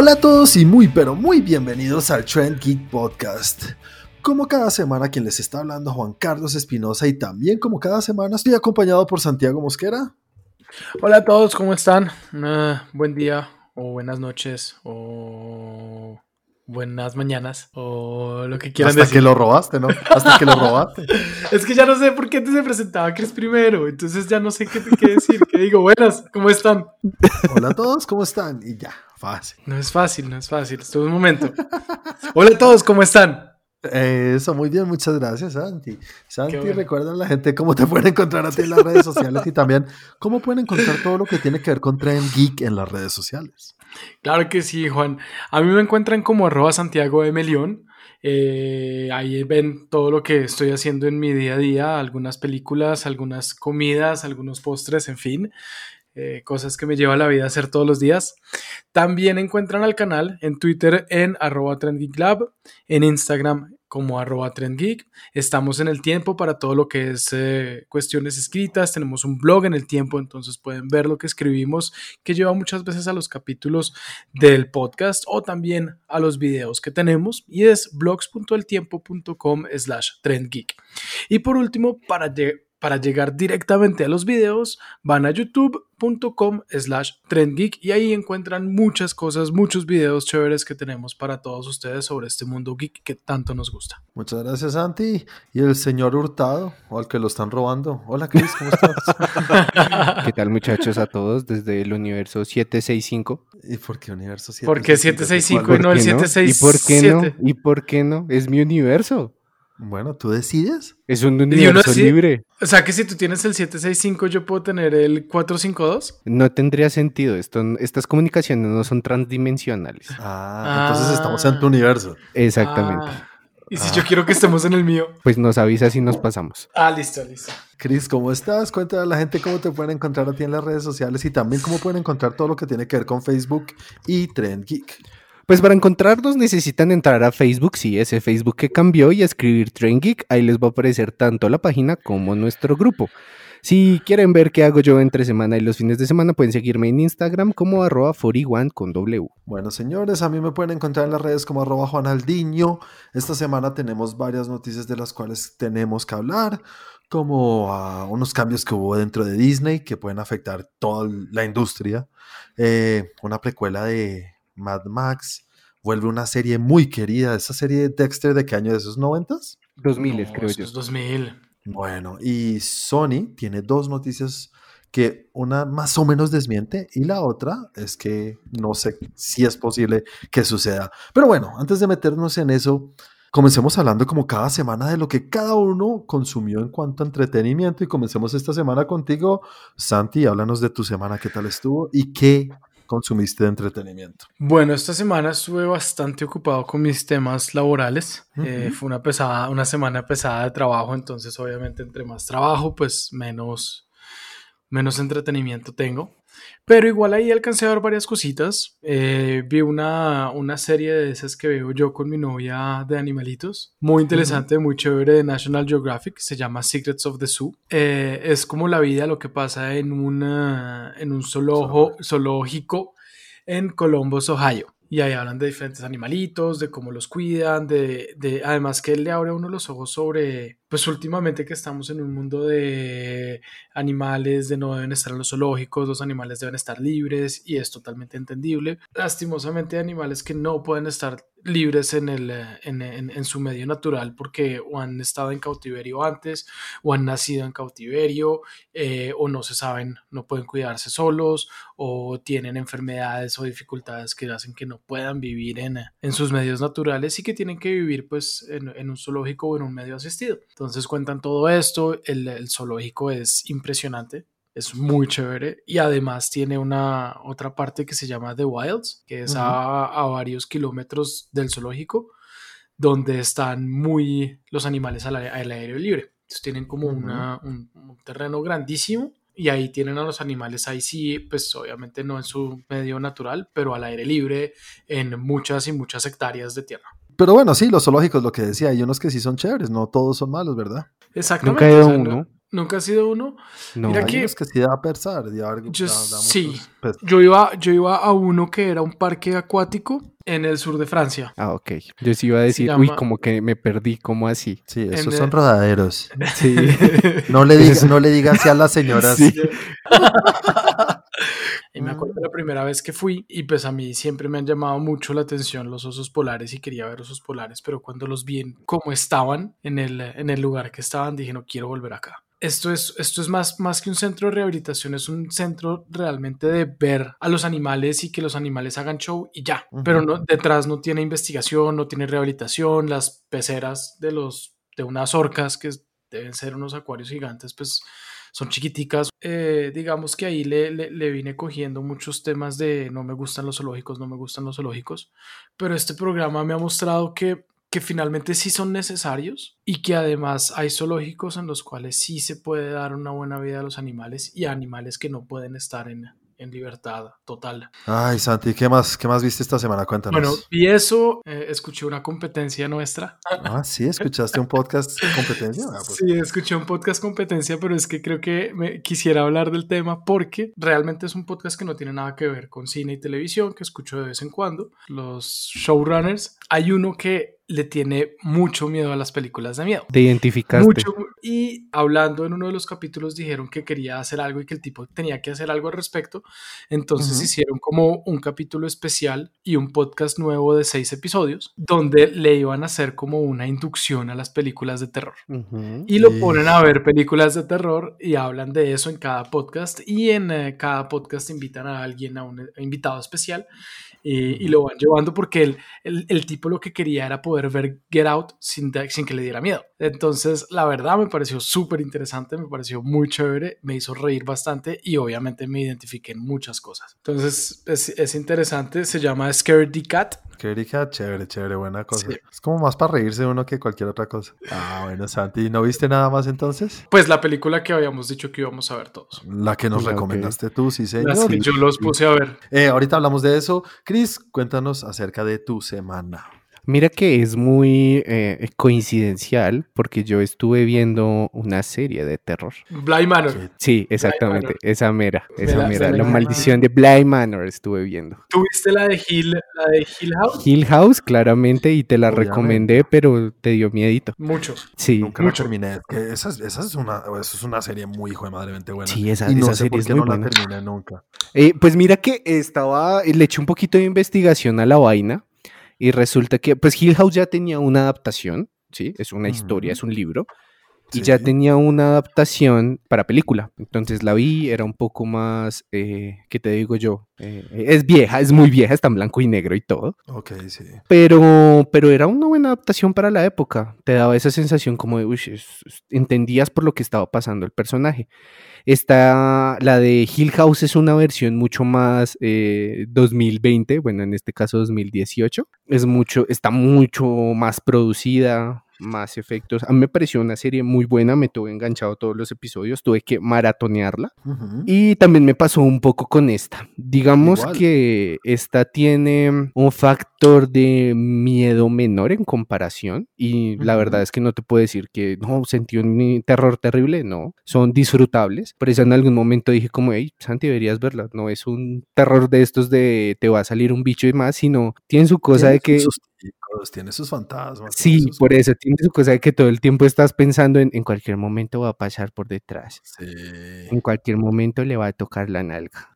Hola a todos y muy pero muy bienvenidos al Trend Geek Podcast. Como cada semana quien les está hablando Juan Carlos Espinosa y también como cada semana estoy acompañado por Santiago Mosquera. Hola a todos, ¿cómo están? Uh, buen día o buenas noches o buenas mañanas o lo que quieran Hasta que lo robaste, ¿no? Hasta que lo robaste. es que ya no sé por qué antes se presentaba Chris primero, entonces ya no sé qué, qué decir. ¿Qué digo? Buenas, ¿cómo están? Hola a todos, ¿cómo están? Y ya, fácil. No es fácil, no es fácil. Esto es un momento. Hola a todos, ¿cómo están? Eso, muy bien, muchas gracias, Santi. Santi, bueno. recuerda a la gente cómo te pueden encontrar a ti en las redes sociales y también cómo pueden encontrar todo lo que tiene que ver con Trend Geek en las redes sociales. Claro que sí, Juan. A mí me encuentran como arroba Santiago de Melión. Eh, ahí ven todo lo que estoy haciendo en mi día a día, algunas películas, algunas comidas, algunos postres, en fin. Eh, cosas que me lleva la vida a hacer todos los días. También encuentran al canal en Twitter en arroba trendgeeklab, en Instagram como arroba trendgeek. Estamos en el tiempo para todo lo que es eh, cuestiones escritas. Tenemos un blog en el tiempo, entonces pueden ver lo que escribimos, que lleva muchas veces a los capítulos del podcast o también a los videos que tenemos y es blogs.eltiempo.com slash trendgeek. Y por último, para para llegar directamente a los videos, van a youtube.com slash trendgeek y ahí encuentran muchas cosas, muchos videos chéveres que tenemos para todos ustedes sobre este mundo geek que tanto nos gusta. Muchas gracias, Santi. Y el señor Hurtado, o al que lo están robando. Hola, Chris, ¿cómo estás? ¿Qué tal, muchachos, a todos desde el universo 765? ¿Y por qué universo 765? ¿Por qué 765 y no el 767? ¿Y por qué no? ¿Y por qué no? Es mi universo. Bueno, ¿tú decides? Es un universo libre. O sea que si tú tienes el 765, yo puedo tener el 452. No tendría sentido. Esto, estas comunicaciones no son transdimensionales. Ah, ah. entonces estamos en tu universo. Exactamente. Ah. ¿Y si ah. yo quiero que estemos en el mío? Pues nos avisa si nos pasamos. Ah, listo, listo. Cris, ¿cómo estás? Cuéntale a la gente cómo te pueden encontrar a ti en las redes sociales y también cómo pueden encontrar todo lo que tiene que ver con Facebook y Trend Geek. Pues para encontrarnos necesitan entrar a Facebook, sí, ese Facebook que cambió, y escribir Train Geek. Ahí les va a aparecer tanto la página como nuestro grupo. Si quieren ver qué hago yo entre semana y los fines de semana, pueden seguirme en Instagram como arroba 41 con W. Bueno, señores, a mí me pueden encontrar en las redes como arroba Juanaldiño. Esta semana tenemos varias noticias de las cuales tenemos que hablar, como uh, unos cambios que hubo dentro de Disney que pueden afectar toda la industria. Eh, una precuela de Mad Max, vuelve una serie muy querida, esa serie de Dexter de qué año de esos noventas? 2000 no, creo yo. 2000. Bueno, y Sony tiene dos noticias que una más o menos desmiente y la otra es que no sé si es posible que suceda. Pero bueno, antes de meternos en eso, comencemos hablando como cada semana de lo que cada uno consumió en cuanto a entretenimiento y comencemos esta semana contigo. Santi, háblanos de tu semana, qué tal estuvo y qué consumiste de entretenimiento? Bueno, esta semana estuve bastante ocupado con mis temas laborales. Uh -huh. eh, fue una pesada, una semana pesada de trabajo, entonces obviamente entre más trabajo, pues menos, menos entretenimiento tengo. Pero igual ahí alcancé a ver varias cositas. Eh, vi una, una serie de esas que veo yo con mi novia de animalitos. Muy interesante, uh -huh. muy chévere de National Geographic. Se llama Secrets of the Zoo. Eh, es como la vida, lo que pasa en, una, en un zoologo, zoológico en Columbus, Ohio. Y ahí hablan de diferentes animalitos, de cómo los cuidan, de, de además que él le abre uno los ojos sobre, pues últimamente que estamos en un mundo de animales, de no deben estar en los zoológicos, los animales deben estar libres y es totalmente entendible. Lastimosamente animales que no pueden estar libres en, el, en, en, en, su medio natural porque o han estado en cautiverio antes o han nacido en cautiverio eh, o no se saben, no pueden cuidarse solos o tienen enfermedades o dificultades que hacen que no puedan vivir en, en sus medios naturales y que tienen que vivir pues en, en un zoológico o en un medio asistido. Entonces cuentan todo esto, el, el zoológico es impresionante, es muy chévere y además tiene una otra parte que se llama The Wilds, que es uh -huh. a, a, varios kilómetros del zoológico, donde están muy los animales al, al aire libre. Entonces tienen como uh -huh. una, un, un, terreno grandísimo y ahí tienen a los animales, ahí sí, pues obviamente no en su medio natural, pero al aire libre en muchas y muchas hectáreas de tierra. Pero bueno, sí, los zoológicos, lo que decía, hay unos que sí son chéveres, no todos son malos, ¿verdad? Exactamente. Nunca he ido uno. ¿Nunca has sido uno? No. Mira Hay que- unos que sí da a pensar. Yo da sí. Yo iba, yo iba a uno que era un parque acuático en el sur de Francia. Ah, ok. Yo sí iba a decir, llama- uy, como que me perdí, ¿cómo así? Sí, En esos el- son rodaderos. Sí. No le digas, no le digas así a las señoras. Sí. Y me acuerdo la primera vez que fui y pues a mí siempre me han llamado mucho la atención los osos polares y quería ver osos polares, pero cuando los vi en cómo estaban en el, en el lugar que estaban dije no quiero volver acá. Esto es, esto es más, más que un centro de rehabilitación, es un centro realmente de ver a los animales y que los animales hagan show y ya. Ujú. Pero no, detrás no tiene investigación, no tiene rehabilitación, las peceras de, los, de unas orcas que deben ser unos acuarios gigantes, pues son chiquiticas. Eh, digamos que ahí le, le, le vine cogiendo muchos temas de no me gustan los zoológicos, no me gustan los zoológicos, pero este programa me ha mostrado que, que finalmente sí son necesarios y que además hay zoológicos en los cuales sí se puede dar una buena vida a los animales y a animales que no pueden estar en, en libertad total. Ay, Santi, ¿qué más, ¿qué más viste esta semana? Cuéntanos. Bueno, y eso, eh, escuché una competencia nuestra. Ah, sí, escuchaste un podcast competencia. Ah, pues, Sí, escuché un podcast competencia, pero es que creo que me quisiera hablar del tema porque realmente es un podcast que no tiene nada que ver con cine y televisión, que escucho de vez en cuando. Los showrunners, hay uno que le tiene mucho miedo a las películas de miedo. Te identificaste. Mucho. Y hablando en uno de los capítulos dijeron que quería hacer algo y que el tipo tenía que hacer algo al respecto. Entonces Ujú. hicieron como un capítulo especial y un podcast nuevo de seis episodios donde le iban a hacer como una inducción a las películas de terror. Y lo ponen a ver películas de terror y hablan de eso en cada podcast. Y en eh, cada podcast invitan a alguien, a un invitado especial. Y lo van llevando porque el, el, tipo lo que quería era poder ver Get Out sin, sin que le diera miedo. Entonces, la verdad me pareció súper interesante, me pareció muy chévere, me hizo reír bastante y obviamente me identifiqué en muchas cosas. Entonces, es, es interesante, se llama Scared the Cat. Qué rica, chévere, chévere, buena cosa. Sí. Es como más para reírse uno que cualquier otra cosa. Ah, bueno, Santi, ¿no viste nada más entonces? Pues la película que habíamos dicho que íbamos a ver todos. La que nos recomendaste tú, sí, señor. Las que yo los puse a ver. Eh, ahorita hablamos de eso. Chris, cuéntanos acerca de tu semana. Mira que es muy eh, coincidencial porque yo estuve viendo una serie de terror. Bly Manor. ¿Qué- Sí, exactamente, Manor. esa mera, Me esa la- mera, la la- maldición de Bly Manor estuve viendo. ¿Tuviste la de Hill, la de Hill House? Hill House, claramente, y te la Obviamente. recomendé, pero te dio miedito. Mucho. Sí, Nunca la mucho. terminé. Es que esa, es- esa es una, eso es una serie muy hijo de madremente buena. Sí, esa- y no esa sé serie por es qué muy no buena. la terminé nunca. Eh, pues mira que estaba, le eché un poquito de investigación a la vaina y resulta que, pues Hill House ya tenía una adaptación, ¿sí? Es una historia, es un libro. Y Sí. ya tenía una adaptación para película. Entonces la vi, era un poco más, eh, ¿qué te digo yo? Eh, es vieja, es muy vieja, está en blanco y negro y todo. Ok, sí. Pero, pero era una buena adaptación para la época. Te daba esa sensación como de, uy, entendías por lo que estaba pasando el personaje. Esta, la de Hill House es una versión mucho más eh, 2020, bueno, en este caso 2018. Es mucho, está mucho más producida, más efectos. A mí me pareció una serie muy buena, me tuve enganchado todos los episodios, tuve que maratonearla. Y también me pasó un poco con esta. Digamos Igual. que esta tiene un factor de miedo menor en comparación. Y la verdad es que no te puedo decir que no sentí un terror terrible, no. Son disfrutables. Por eso en algún momento dije como, hey, Santi, deberías verla. No es un terror de estos de te va a salir un bicho y más, sino tiene su cosa de que... ticos, tiene sus fantasmas. Sí, sus- por eso tiene su cosa de que todo el tiempo estás pensando en, en cualquier momento va a pasar por detrás. Sí. En cualquier momento le va a tocar la nalga.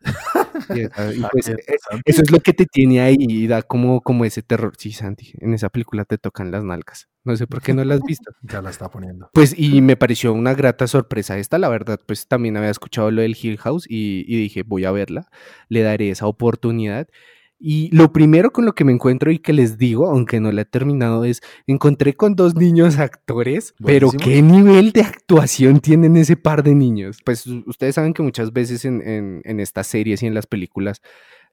Y, pues, eh, eso es lo que te tiene ahí y da como, como ese terror. Sí, Santi, en esa película te tocan las nalgas. No sé por qué no la has visto. Ya la está poniendo. Pues y me pareció una grata sorpresa esta, la verdad, pues también había escuchado lo del Hill House y, y dije, voy a verla, le daré esa oportunidad. Y lo primero con lo que me encuentro y que les digo, aunque no la he terminado, es, encontré con dos niños actores, pero. ¿qué nivel de actuación tienen ese par de niños? Pues ustedes saben que muchas veces en, en- en estas series y en las películas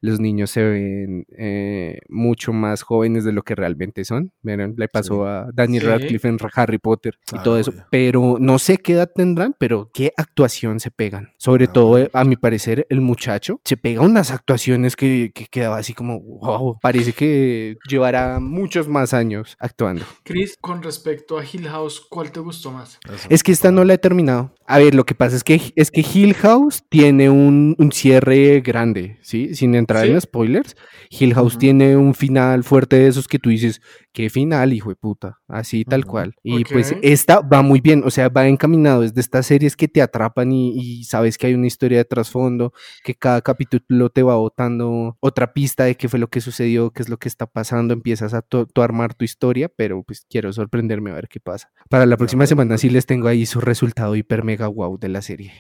los niños se ven eh, mucho más jóvenes de lo que realmente son. Miren, le pasó a Danny Radcliffe en Harry Potter y todo eso. Pero no sé qué edad tendrán, pero qué actuación se pegan. Sobre todo, eh, a mi parecer, el muchacho se pega unas actuaciones que, que quedaba así como, wow, parece que llevará muchos más años actuando. Chris, con respecto a Hill House, ¿cuál te gustó más? Es que esta no la he terminado. A ver, lo que pasa es que, es que Hill House tiene un, un cierre grande, ¿sí? Sin entrar en spoilers. Hill House tiene un final fuerte de esos que tú dices, qué final, hijo de puta, así tal cual. Y pues esta va muy bien, o sea, va encaminado, es de estas series que te atrapan y, sabes que hay una historia de trasfondo, que cada capítulo te va botando otra pista de qué fue lo que sucedió, qué es lo que está pasando, empiezas a armar tu historia, pero pues quiero sorprenderme a ver qué pasa. Para la próxima semana sí les tengo ahí su resultado hiper mega wow de la serie.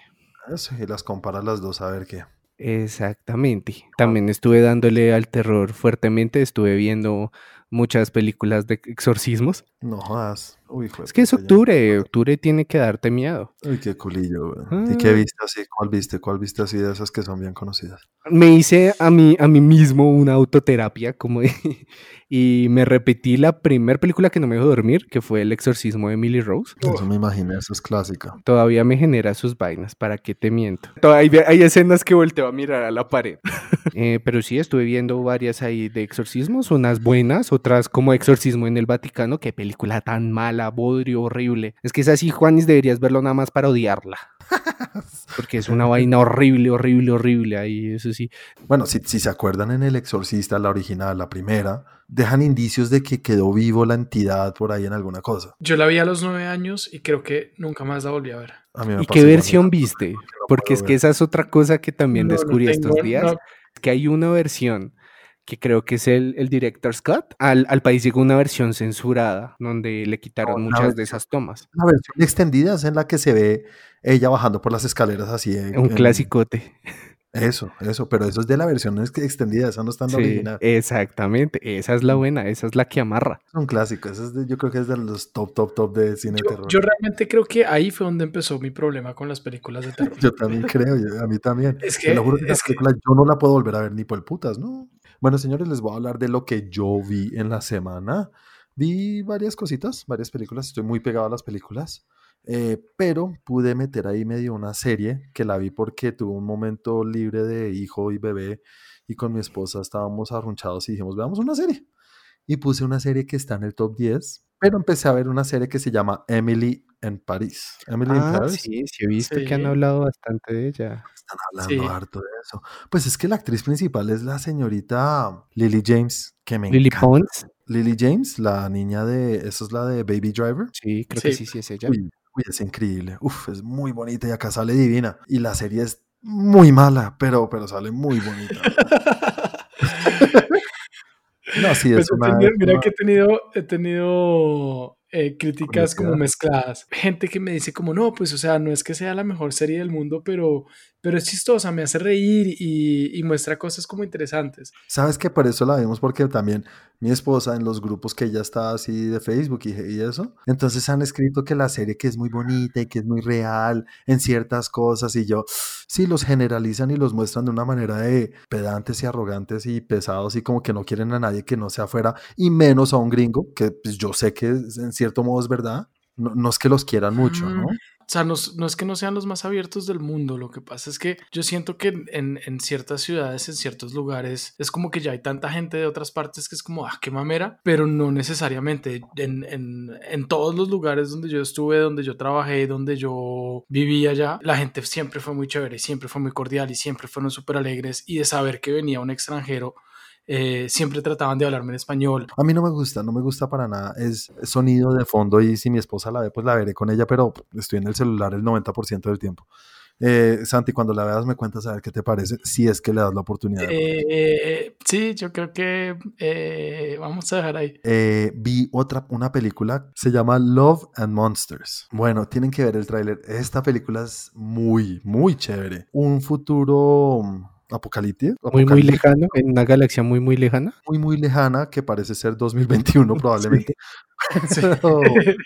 Eso, y las comparas las dos a ver qué. Exactamente. También estuve dándole al terror fuertemente, estuve viendo muchas películas de exorcismos. No jodas. Uy, es que es octubre, octubre tiene que darte miedo. Uy, qué culillo, ¿Y qué ah. viste así? ¿Cuál viste? ¿Cuál viste así de esas que son bien conocidas? Me hice a mí, a mí mismo una autoterapia, como y me repetí la primera película que no me dejó dormir, que fue El exorcismo de Emily Rose. Eso me imaginé, eso es clásica. Todavía me genera sus vainas, ¿para qué te miento? Todavía hay escenas que volteo a mirar a la pared. Eh, pero sí, estuve viendo varias ahí de exorcismos, unas buenas, otras como Exorcismo en el Vaticano, qué película tan mala, bodrio, horrible. Es que es así, Juanis, deberías verlo nada más para odiarla. Porque es una vaina horrible, horrible, horrible ahí, eso sí. Bueno, si, si se acuerdan en El Exorcista, la original, la primera, dejan indicios de que quedó vivo la entidad por ahí en alguna cosa. Yo la vi a los nueve años y creo que nunca más la volví a ver. ¿Y qué versión viste? Porque es que esa es otra cosa que también descubrí estos días, que hay una versión que creo que es el, el Director's Cut, al, al, país llegó una versión censurada, donde le quitaron muchas de esas tomas. Una versión extendida es en la que se ve ella bajando por las escaleras así. Un clasicote. Eso, eso, pero eso es de la versión extendida, esa no está en la original. Exactamente, esa es la buena, esa es la que amarra. Es un clásico, eso es yo creo que es de los top, top, top de cine yo, terror. Yo realmente creo que ahí fue donde empezó mi problema con las películas de terror. yo también creo, a mí también. Es que, juro que yo no la puedo volver a ver ni por putas, ¿no? Bueno, señores, les voy a hablar de lo que yo vi en la semana. Vi varias cositas, varias películas, estoy muy pegado a las películas. Eh, pero pude meter ahí medio una serie que la vi porque tuve un momento libre de hijo y bebé y con mi esposa estábamos arrunchados y dijimos, veamos una serie. Y puse una serie que está en el top 10, pero empecé a ver una serie que se llama Emily en París. Emily en ah, Paris. Sí, sí, he visto que han hablado bastante de ella. Están hablando harto de eso. Pues es que la actriz principal es la señorita Lily James, que me Lily Pons. Lily James, la niña de, eso es la de Baby Driver. Sí, creo que sí, sí es ella es increíble. Uf, es muy bonita y acá sale divina. Y la serie es muy mala, pero, pero sale muy bonita. no, sí, es pues Mira que he tenido, he tenido eh, críticas como mezcladas. Gente que me dice como, no, pues o sea, no es que sea la mejor serie del mundo, pero, pero es chistosa, me hace reír y, y muestra cosas como interesantes. Sabes que por eso la vimos, porque también mi esposa en los grupos que ella está así de Facebook y, y, eso, entonces han escrito que la serie que es muy bonita y que es muy real en ciertas cosas y yo, sí, los generalizan y los muestran de una manera de pedantes y arrogantes y pesados y como que no quieren a nadie que no sea afuera y menos a un gringo, que pues, yo sé que en cierto modo es verdad, no, no es que los quieran mucho, ¿no? O sea, no, es que no sean los más abiertos del mundo, lo que pasa es que yo siento que en, ciertas ciudades, en ciertos lugares, es como que ya hay tanta gente de otras partes que es como, ah, qué mamera, pero no necesariamente. En, todos los lugares donde yo estuve, donde yo trabajé, donde yo vivía ya, la gente siempre fue muy chévere, siempre fue muy cordial y siempre fueron súper alegres y de saber que venía un extranjero eh, siempre trataban de hablarme en español. A mí no me gusta, no me gusta para nada. Es sonido de fondo y si mi esposa la ve, pues la veré con ella, pero estoy en el celular el 90% del tiempo. Eh, Santi, cuando la veas me cuentas a ver qué te parece, si es que le das la oportunidad. Eh, sí, yo creo que vamos a dejar ahí. vi otra, una película, se llama Love and Monsters. Bueno, tienen que ver el tráiler. Esta película es muy, muy chévere. Un futuro apocalíptico. Muy, muy lejano, en una galaxia muy, muy lejana. Muy, muy lejana, que parece ser 2021 probablemente.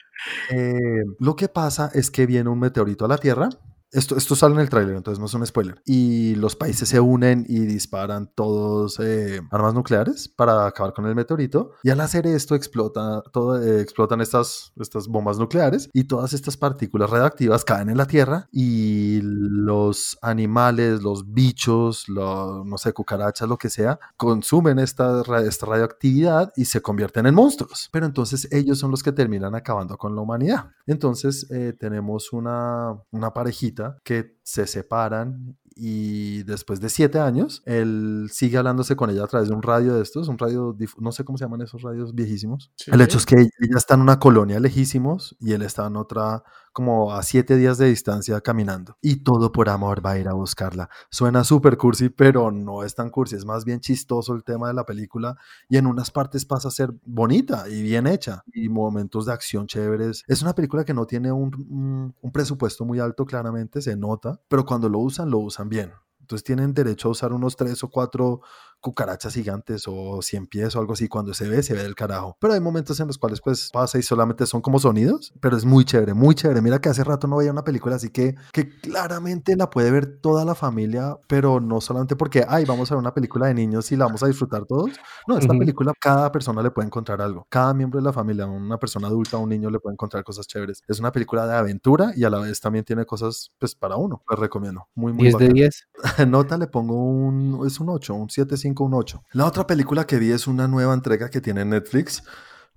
Eh, lo que pasa es que viene un meteorito a la Tierra esto, esto sale en el tráiler, entonces no es un spoiler. Y los países se unen y disparan todos eh, armas nucleares para acabar con el meteorito. Y al hacer esto explota, todo, eh, explotan estas, estas bombas nucleares y todas estas partículas radioactivas caen en la Tierra y los animales, los bichos, no sé, cucarachas, lo que sea, consumen esta, esta radioactividad y se convierten en monstruos. Pero entonces ellos son los que terminan acabando con la humanidad. Entonces eh, tenemos una, una parejita que se separan y después de siete años, él sigue hablándose con ella a través de un radio de estos, un radio, no sé cómo se llaman esos radios viejísimos. El hecho es que ella está en una colonia lejísimos y él está en otra como a siete días de distancia caminando. Y todo por amor va a ir a buscarla. Suena súper cursi, pero no es tan cursi, es más bien chistoso el tema de la película y en unas partes pasa a ser bonita y bien hecha y momentos de acción chéveres. Es una película que no tiene un, un presupuesto muy alto, claramente, se nota, pero cuando lo usan, lo usan bien. Entonces tienen derecho a usar unos tres o cuatro cucarachas gigantes o cien pies o algo así. Cuando se ve, se ve del carajo. Pero hay momentos en los cuales pues pasa y solamente son como sonidos, pero es muy chévere, muy chévere. Mira que hace rato no veía una película así que, que claramente la puede ver toda la familia, pero no solamente porque, ay, vamos a ver una película de niños y la vamos a disfrutar todos. No, esta película cada persona le puede encontrar algo. Cada miembro de la familia, una persona adulta, un niño le puede encontrar cosas chéveres. Es una película de aventura y a la vez también tiene cosas pues para uno. Les recomiendo. Muy, muy 10 de 10. Nota le pongo un, es un 8, un 7, 5, un 8. La otra película que vi es una nueva entrega que tiene Netflix.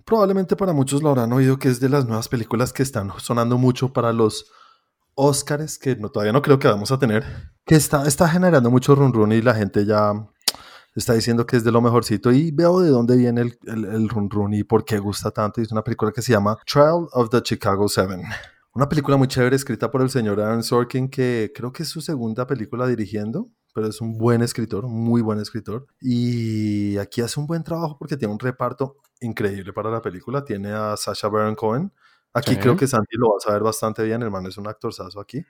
Probablemente para muchos lo habrán oído que es de las nuevas películas que están sonando mucho para los Oscars, que todavía no creo que vamos a tener, que está, generando mucho run run y la gente ya está diciendo que es de lo mejorcito y veo de dónde viene el, el, run run y por qué gusta tanto. Y es una película que se llama Trial of the Chicago Seven. Una película muy chévere escrita por el señor Aaron Sorkin, que creo que es su segunda película dirigiendo, pero es un buen escritor, muy buen escritor. Y aquí hace un buen trabajo porque tiene un reparto increíble para la película. Tiene a Sasha Baron Cohen. Aquí Sí. creo que Santi lo va a saber bastante bien, hermano, es un actorzazo aquí.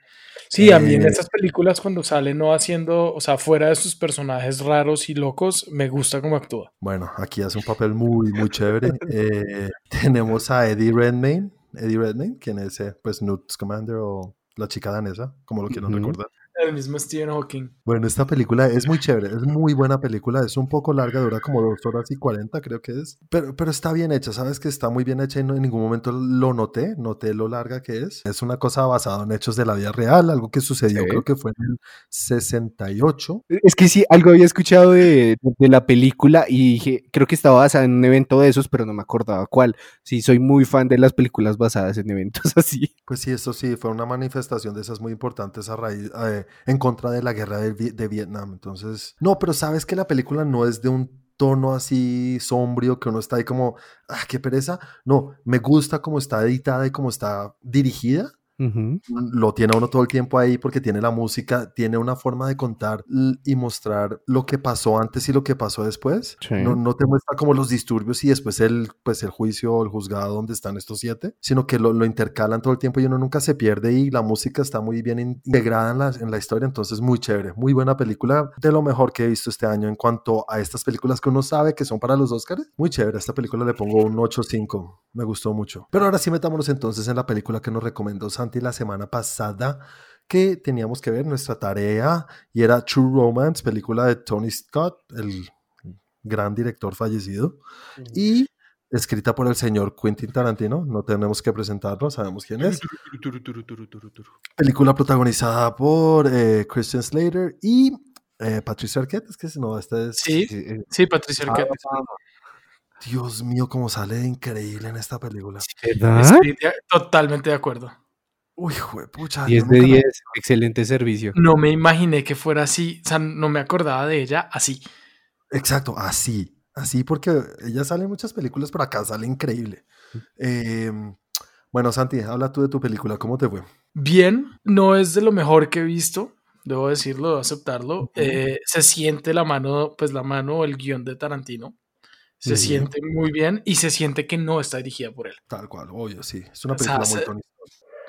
Sí, a mí en Eh, estas películas cuando sale no haciendo, o sea, fuera de sus personajes raros y locos, me gusta cómo actúa. Bueno, aquí hace un papel muy, muy chévere. Eh, tenemos a Eddie Redmayne. Eddie Redmayne, quien es eh, pues Newt Scamander o la chica danesa, como lo quieran recordar. El mismo Stephen Hawking. Bueno, esta película es muy chévere, es muy buena película, es un poco larga, dura como dos horas y cuarenta creo que es, pero, pero está bien hecha, sabes que está muy bien hecha y no, en ningún momento lo noté, noté lo larga que es. Es una cosa basada en hechos de la vida real, algo que sucedió, Sí. creo que fue en el 68. Es que sí, algo había escuchado de, de la película y dije, creo que estaba basada en un evento de esos, pero no me acordaba cuál. Sí, soy muy fan de las películas basadas en eventos así. Pues sí, eso sí, fue una manifestación de esas muy importantes a raíz, eh, en contra de la guerra de, de Vietnam. Entonces, no, pero sabes que la película no es de un tono así sombrío que uno está ahí como, ah, qué pereza. No, me gusta cómo está editada y cómo está dirigida. Ujú. lo tiene uno todo el tiempo ahí porque tiene la música, tiene una forma de contar y mostrar lo que pasó antes y lo que pasó después. Sí. No, no te muestra como los disturbios y después el, pues el juicio o el juzgado donde están estos siete, sino que lo, lo intercalan todo el tiempo y uno nunca se pierde y la música está muy bien in- integrada en la, en la historia, entonces muy chévere, muy buena película, de lo mejor que he visto este año en cuanto a estas películas que uno sabe que son para los Oscars. Muy chévere, a esta película le pongo un 8.5, me gustó mucho. Pero ahora sí metámonos entonces en la película que nos recomendó Santi la semana pasada que teníamos que ver nuestra tarea y era True Romance, película de Tony Scott, el gran director fallecido, y escrita por el señor Quentin Tarantino, no tenemos que presentarlo, sabemos quién es. Película protagonizada por eh, Christian Slater y eh, Patricia Arquette, es que si no, esta es... Sí, Eh, sí, Patricia Ah, Arquette. Dios mío, cómo sale increíble en esta película. ¿Verdad? Estoy de- totalmente de acuerdo. Uy, juepucha. 10 yo de nunca la- 10, excelente servicio. No me imaginé que fuera así, o sea, no me acordaba de ella así. Exacto, así, así porque ella sale en muchas películas, pero acá sale increíble. Eh, bueno, Santi, habla tú de tu película, ¿cómo te fue? Bien, no es de lo mejor que he visto, debo decirlo, debo aceptarlo. Eh, se siente la mano, pues la mano o el guion de Tarantino. Se Sí. siente muy bien y se siente que no está dirigida por él. Tal cual, obvio, sí. Es una O sea, película muy se-.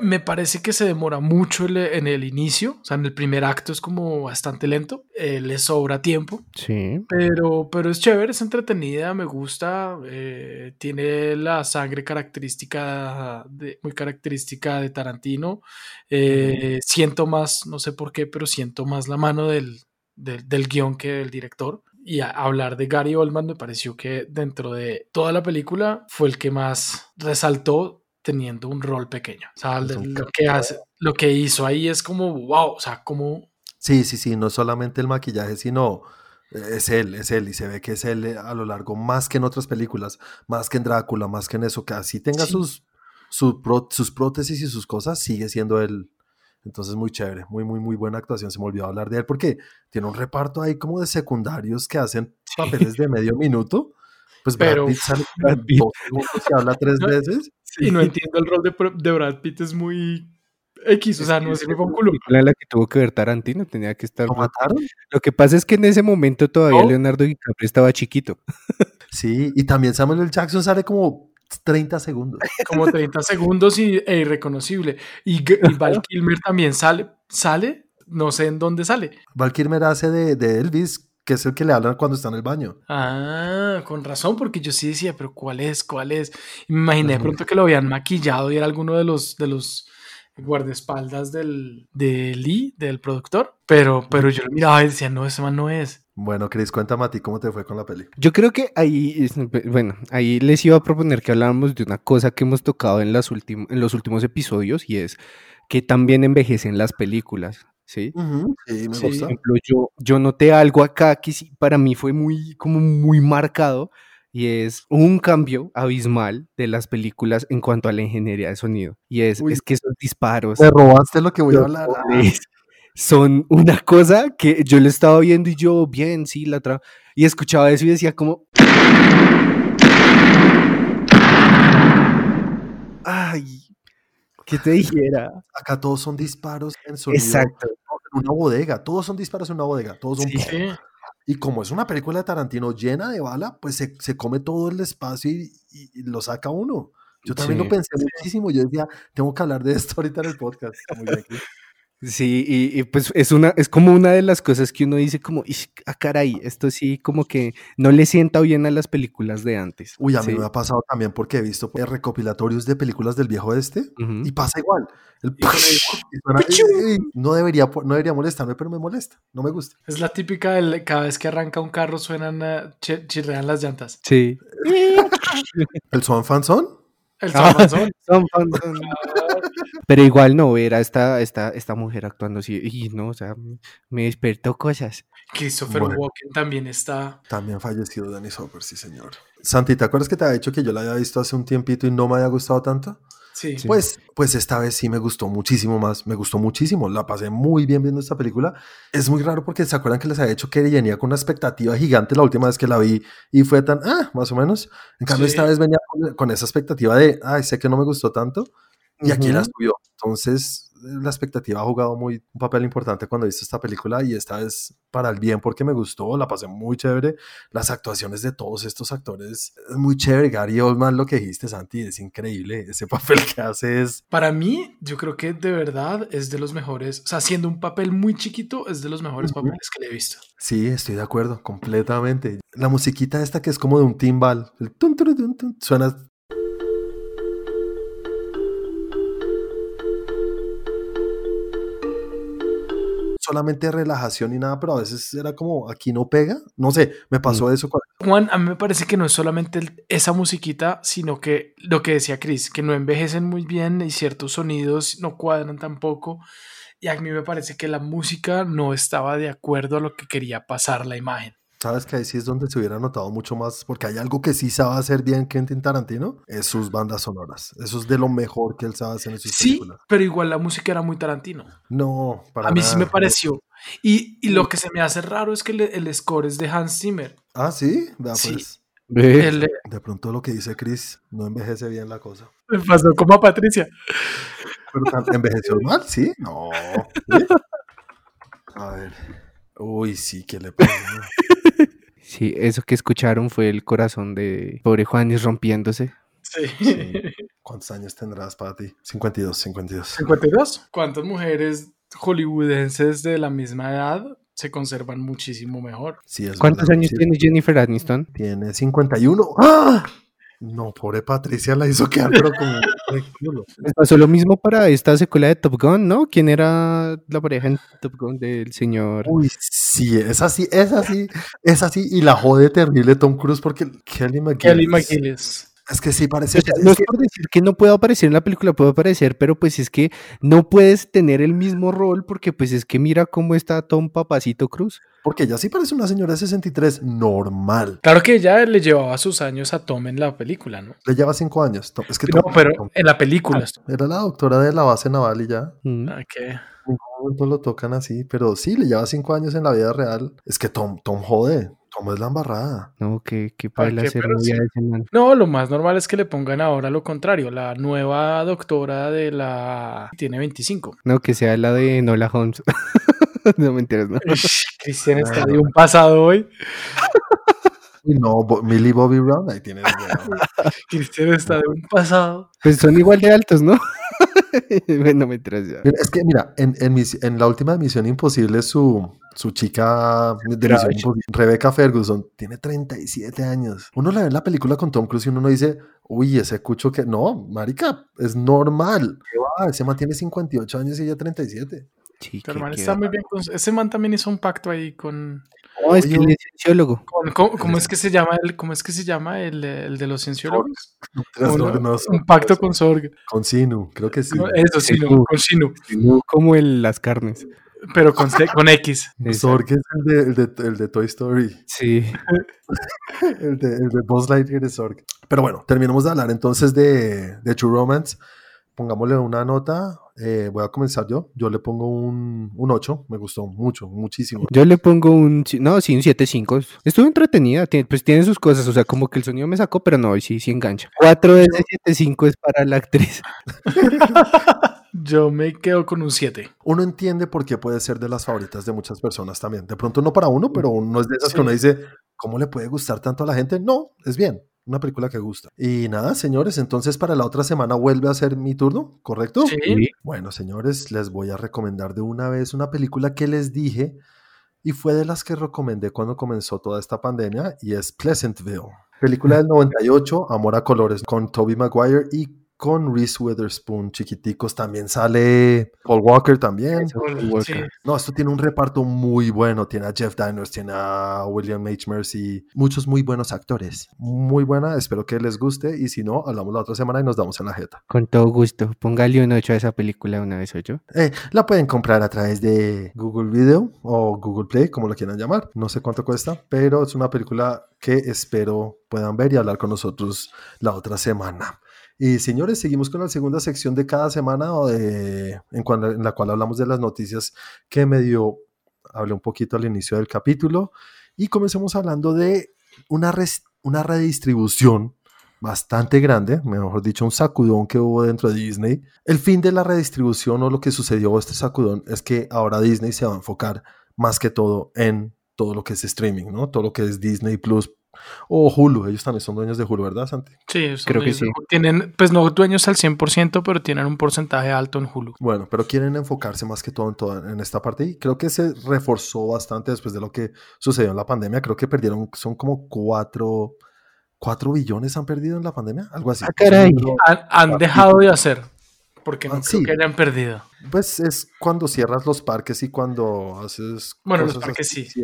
Me parece que se demora mucho en el inicio, o sea, en el primer acto es como bastante lento, eh, le sobra tiempo. Sí. Pero, pero es chévere, es entretenida, me gusta, eh, tiene la sangre característica, de, muy característica de Tarantino. Eh, siento más, no sé por qué, pero siento más la mano del, del, del guion que del director y a hablar de Gary Oldman me pareció que dentro de toda la película fue el que más resaltó teniendo un rol pequeño. O sea, lo que, hace, lo que hizo ahí es como, wow, o sea, como... Sí, sí, sí, no solamente el maquillaje, sino eh, es él, es él, y se ve que es él a lo largo, más que en otras películas, más que en Drácula, más que en eso, que así tenga sus, sus, sus prótesis y sus cosas, sigue siendo él entonces, muy chévere, muy, muy, muy buena actuación. Se me olvidó hablar de él porque tiene un reparto ahí como de secundarios que hacen papeles de medio minuto. Pues Brad Pitt sale Brad Pitt. dos segundos y habla tres veces. Y no entiendo el rol de, Brad Pitt, es muy X, o sea, no sirve con culo. La, la que tuvo que ver Tarantino tenía que estar. ¿Lo mataron? Lo que pasa es que en ese momento todavía Leonardo DiCaprio estaba chiquito. Sí, y también Samuel L. Jackson sale como 30 segundos. Como 30 segundos y, e irreconocible. Y, Val Kilmer también sale, sale, no sé en dónde sale. Val Kilmer hace de, Elvis, que es el que le hablan cuando está en el baño. Ah, con razón, porque yo sí decía, pero ¿cuál es? ¿Cuál es? Y me imaginé de pronto que lo habían maquillado y era alguno de los, de los guardaespaldas del, de Lee, del productor. Pero, pero yo lo miraba y decía, no, ese man no es. Bueno, Chris, cuéntame a ti cómo te fue con la peli. Yo creo que ahí, bueno, ahí les iba a proponer que habláramos de una cosa que hemos tocado en, las en los últimos episodios y es que también envejecen las películas. ¿Sí? sí, me gusta. Por ejemplo, yo, yo noté algo acá que sí, para mí fue muy, como muy marcado y es un cambio abismal de las películas en cuanto a la ingeniería de sonido. Y es, es que esos disparos. Te robaste lo que voy a hablar son una cosa que yo le estaba viendo y yo, bien, sí, la tra y escuchaba eso y decía como... Ay, ¿qué te dijera? Acá todos son disparos en sonido. Exacto. En una bodega, todos son disparos en una bodega, todos son... Y como es una película de Tarantino llena de bala, pues se, come todo el espacio y, lo saca uno. Yo también lo pensé muchísimo. Yo decía, tengo que hablar de esto ahorita en el podcast. Muy bien, Sí, y, pues es una, es como una de las cosas que uno dice como, ah, caray, esto sí como que no le sienta bien a las películas de antes. Uy, a mí me ha pasado también porque he visto recopilatorios de películas del viejo este y pasa igual. no, debería, no debería molestarme, pero me molesta, no me gusta. Es la típica de cada vez que arranca un carro suenan, uh, chirrean las llantas. Sí. ¿El son fan son? El son son. Pero igual no ver a esta, esta, esta mujer actuando así, y no, o sea, me despertó cosas. Christopher Walken también está. También fallecido Danny Hopper, sí, señor. Santi, ¿te acuerdas que te había dicho que yo la había visto hace un tiempito y no me había gustado tanto? Sí. Pues, pues esta vez sí me gustó muchísimo más, me gustó muchísimo, la pasé muy bien viendo esta película. Es muy raro porque se acuerdan que les había dicho que venía con una expectativa gigante la última vez que la vi y fue tan, ah, más o menos. En cambio, esta vez venía con, esa expectativa de, ay, sé que no me gustó tanto y aquí la subió. Entonces, la expectativa ha jugado muy, un papel importante cuando hice esta película y esta vez para el bien porque me gustó, la pasé muy chévere. Las actuaciones de todos estos actores es muy chévere. Gary Oldman, lo que dijiste, Santi, es increíble. Ese papel que hace es... Para mí, yo creo que de verdad es de los mejores, o sea, siendo un papel muy chiquito, es de los mejores papeles que le he visto. Sí, estoy de acuerdo, completamente. La musiquita esta que es como de un timbal, el suena solamente relajación y nada, pero a veces era como aquí no pega. No sé, me pasó mm. eso. Juan, a mí me parece que no es solamente esa musiquita, sino que lo que decía Chris, que no envejecen muy bien y ciertos sonidos no cuadran tampoco. Y a mí me parece que la música no estaba de acuerdo a lo que quería pasar la imagen. Sabes que ahí sí es donde se hubiera notado mucho más, porque hay algo que sí sabe hacer bien Quentin Tarantino, es sus bandas sonoras. Eso es de lo mejor que él sabe hacer en sus sí, pero igual la música era muy Tarantino. No, para A mí sí me pareció. Y, y, lo que se me hace raro es que el, score es de Hans Zimmer. Ah, sí, vea pues. de pronto lo que dice Chris no envejece bien la cosa. Me pasó como a Patricia. ¿Envejeció mal? Sí, no. A ver. Uy, sí, ¿qué le pasa? Sí, eso que escucharon fue el corazón de pobre Juanis rompiéndose. Sí. Sí. ¿Cuántos años tendrás para ti? 52, 52. ¿52? ¿Cuántas mujeres hollywoodenses de la misma edad se conservan muchísimo mejor? Sí, es ¿Cuántos verdad, años sí. tiene Jennifer Aniston? Tiene 51. ¡Ah! No, pobre Patricia la hizo quedar, pero como. Les pasó lo mismo para esta secuela de Top Gun, ¿no? ¿Quién era la pareja en Top Gun del señor? Uy, sí, es así, es así, es así. Y la jode terrible Tom Cruise porque Kelly McGillis. Kelly McGillis. Es que sí, parece. O sea, no es por decir que no pueda aparecer en la película, puede aparecer, pero pues es que no puedes tener el mismo rol porque pues es que mira cómo está Tom Papacito Cruz. porque ella sí parece una señora de 63 normal. Claro que ella le llevaba sus años a Tom en la película, ¿no? Le lleva cinco años. Tom- Es que No, Tom- pero Tom- en la película. era la doctora de la base naval y ya. Mm. Ah, que- En ningún momento lo tocan así, pero sí, le lleva cinco años en la vida real. Es que Tom, Tom jode. Tom es la embarrada. No, que, que Pero novia sí. de ese man. No, lo más normal es que le pongan ahora lo contrario. La nueva doctora de la... Tiene 25. No, que sea la de Nola Holmes. no mentiras, no. Cristian está de un pasado hoy. No, Bo- Millie Bobby Brown, ahí tienes. ya. Cristian está de un pasado. Pues son igual de altos, ¿no? bueno, mentiras ya. Mira, Es que, mira, en, en, mis- en la última Misión Imposible, su, su chica de Misión. Imposible, Rebecca Ferguson, tiene 37 años. Uno la ve en la película con Tom Cruise y uno no dice, uy, ese cucho que. No, marica, es normal. ¿Qué va? Ese man tiene 58 años y ella 37. Sí, Pero man está muy bien. con- Ese man también hizo un pacto ahí con... No, es que es cienciólogo. con- con- ¿Cómo es que se llama el, cómo es que se llama el, el de los cienciólogos? Uno- un pacto con Sorg. Con Sinu, creo que sí. Eso Shinu. con Shinu. No como el, las carnes. Pero con, con X. Zorg es el de, el, de, el de Toy Story. Sí. El de, el de Buzz Lightyear es Zorg. Pero bueno, terminamos de hablar entonces de, de True Romance. Pongámosle una nota. Eh, voy a comenzar yo. Yo le pongo un, un 8. Me gustó mucho, muchísimo. Yo le pongo un, no, sí, un 7.5. Estuvo entretenida, tiene- pues tiene sus cosas, o sea, como que el sonido me sacó, pero no, sí, sí engancha. 4 de ese 7.5 es para la actriz. Yo me quedo con un 7. Uno entiende por qué puede ser de las favoritas de muchas personas también. De pronto no para uno, pero uno es de esas Sí. que uno dice, ¿cómo le puede gustar tanto a la gente? No, es bien. Una película que gusta. Y nada, señores, entonces para la otra semana vuelve a ser mi turno, ¿correcto? Sí. Bueno, señores, les voy a recomendar de una vez una película que les dije y fue de las que recomendé cuando comenzó toda esta pandemia y es Pleasantville. Película del 98, Amor a Colores, con Toby Maguire y con Reese Witherspoon, chiquiticos. También sale Paul Walker también. Sí. No, esto tiene un reparto muy bueno. Tiene a Jeff Daniels, tiene a William H. Mercy, muchos muy buenos actores. Muy buena, espero que les guste y si no, hablamos la otra semana y nos damos en la jeta. Con todo gusto. Póngale un 8 a esa película una vez, ocho. Eh, la pueden comprar a través de Google Video o Google Play, como lo quieran llamar. No sé cuánto cuesta, pero es una película que espero puedan ver y hablar con nosotros la otra semana. Y señores, seguimos con la segunda sección de cada semana de, en, la cual hablamos de las noticias que medio hablé un poquito al inicio del capítulo. Y comencemos hablando de una, una redistribución bastante grande, mejor dicho, un sacudón que hubo dentro de Disney. El fin de la redistribución o lo que sucedió este sacudón es que ahora Disney se va a enfocar más que todo en todo lo que es streaming, ¿no? Todo lo que es Disney Plus o Hulu. Ellos también son dueños de Hulu, ¿verdad, Santi? Sí, son Creo que sí. Tienen, pues no dueños al 100%, pero tienen un porcentaje alto en Hulu. Bueno, pero quieren enfocarse más que todo en, toda- en esta parte y creo que se reforzó bastante después de lo que sucedió en la pandemia. Creo que perdieron, son como cuatro, cuatro billones han perdido en la pandemia, algo así. Ah, caray. Han, han dejado de hacer, porque no Ah, creo sí. que hayan perdido. Pues es cuando cierras los parques y cuando haces... Bueno, los parques así, sí.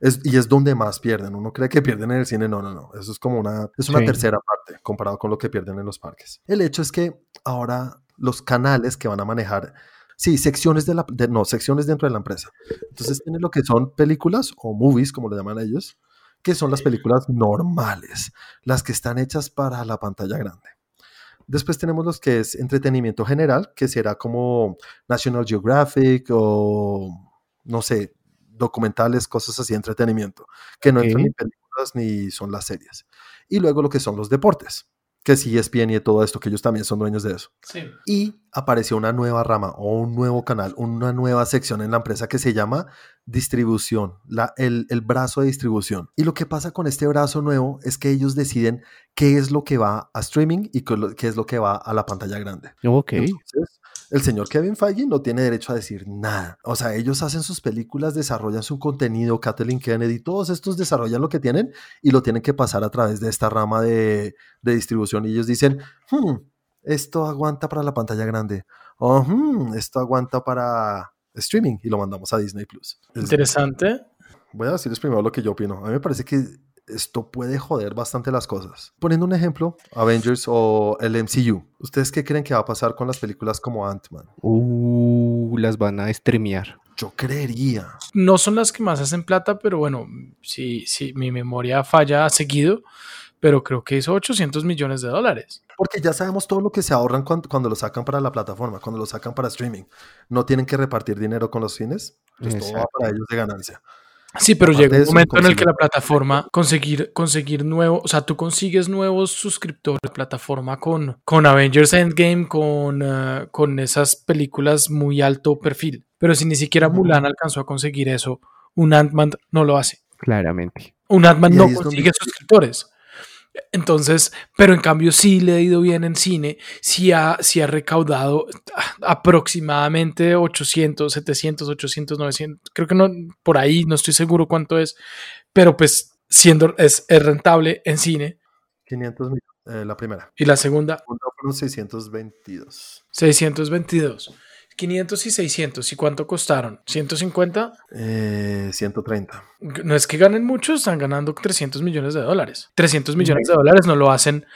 Es- y es donde más pierden. Uno cree que pierden en el cine. No, no, no. Eso es como una, es una Sí. tercera parte comparado con lo que pierden en los parques. El hecho es que ahora los canales que van a manejar, sí, secciones de la, de- no, secciones dentro de la empresa. Entonces tienen lo que son películas o movies, como le llaman ellos, que son las películas normales, las que están hechas para la pantalla grande. Después tenemos los que es entretenimiento general, que será como National Geographic o, no sé, documentales, cosas así, entretenimiento, que no entran Ok. ni películas ni son las series. Y luego lo que son los deportes. que sí ESPN y todo esto, que ellos también son dueños de eso. Sí. Y apareció una nueva rama o un nuevo canal, una nueva sección en la empresa que se llama distribución, la, el, el brazo de distribución. Y lo que pasa con este brazo nuevo es que ellos deciden qué es lo que va a streaming y qué es lo- qué es lo que va a la pantalla grande. Ok. Entonces, el señor Kevin Feige no tiene derecho a decir nada. O sea, ellos hacen sus películas, desarrollan su contenido, Kathleen Kennedy, todos estos desarrollan lo que tienen y lo tienen que pasar a través de esta rama de, de distribución. Y ellos dicen, "Hmm, esto aguanta para la pantalla grande. O "Hmm, esto aguanta para streaming y lo mandamos a Disney Plus. Es- Interesante. Voy a decirles primero lo que yo opino. A mí me parece que esto puede joder bastante las cosas. Poniendo un ejemplo, Avengers o el MCU. ¿Ustedes qué creen que va a pasar con las películas como Ant-Man? Uh, las van a streamear. Yo creería. No son las que más hacen plata, pero bueno, si, si mi memoria falla seguido, pero creo que hizo 800 millones de dólares. Porque ya sabemos todo lo que se ahorran cuando, cuando lo sacan para la plataforma, cuando lo sacan para streaming. No tienen que repartir dinero con los cines. Pues todo va para ellos de ganancia. Sí, pero Aparte llega un momento en el que la plataforma conseguir conseguir nuevo, o sea, tú consigues nuevos suscriptores de plataforma con con Avengers Endgame, con eh, con esas películas muy alto perfil. Pero si ni siquiera. Mulan alcanzó a conseguir eso, un Ant-Man no lo hace. Claramente. Un Ant-Man no donde- consigue suscriptores. Entonces, pero en cambio sí le ha ido bien en cine, sí ha, sí ha recaudado ah, aproximadamente 800, 700, 800, 900, creo que no, por ahí, no estoy seguro cuánto es, pero pues siendo, es, es rentable en cine. 500 millones. eh, la primera. Y la segunda, La segunda fueron 622. 622. 500 y 600. ¿Y cuánto costaron? ¿150? Eh, 130. No es que ganen mucho, están ganando 300 millones de dólares. 300 millones de dólares no lo hacen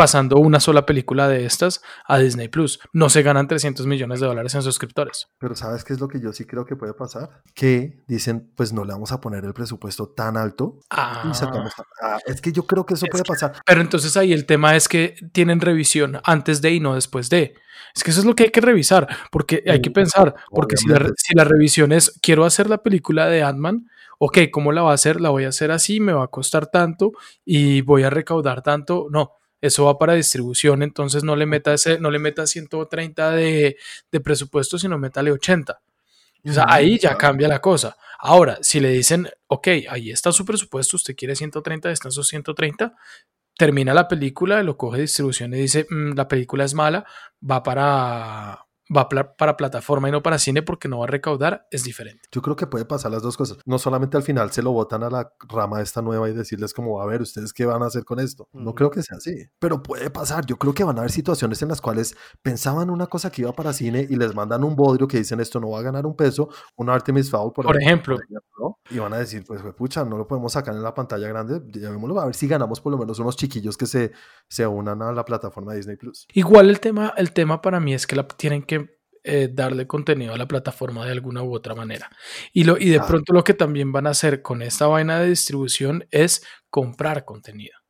pasando una sola película de estas a Disney Plus. No se ganan 300 millones de dólares en suscriptores. Pero ¿sabes qué es lo que yo sí creo que puede pasar? Que dicen, pues no le vamos a poner el presupuesto tan alto Ah, y sacamos... ah, es que yo creo que eso Es puede que- pasar. pero entonces ahí el tema es que tienen revisión antes de y no después de. Es que eso es lo que hay que revisar, porque hay que pensar, porque si la, si la revisión es, quiero hacer la película de Ant-Man, ok, ¿cómo la va a hacer? La voy a hacer así, me va a costar tanto y voy a recaudar tanto. No, eso va para distribución, entonces no le meta, ese, no le meta 130 de, de presupuesto, sino métale 80. O sea, ahí ya cambia la cosa. Ahora, si le dicen, ok, ahí está su presupuesto, usted quiere 130, están sus 130, termina la película, lo coge distribución y dice, "Mm, la película es mala, va para, va para plataforma y no para cine porque no va a recaudar, es diferente. Yo creo que puede pasar las dos cosas. No solamente al final se lo botan a la rama esta nueva y decirles como, a ver, ¿ustedes qué van a hacer con esto? No creo que sea así. Pero puede pasar. Yo creo que van a haber situaciones en las cuales pensaban una cosa que iba para cine y les mandan un bodrio que dicen esto no va a ganar un peso, un Artemis Fowl, por, Por ejemplo. ejemplo, y van a decir, pues pucha, no lo podemos sacar en la pantalla grande, llevémoslo a ver si ganamos por lo menos unos chiquillos que se, se unan a la plataforma de Disney Plus. Igual el tema, el tema para mí es que la, tienen que eh, darle contenido a la plataforma de alguna u otra manera. Y, lo, y de pronto lo que también van a hacer con esta vaina de distribución es comprar contenido.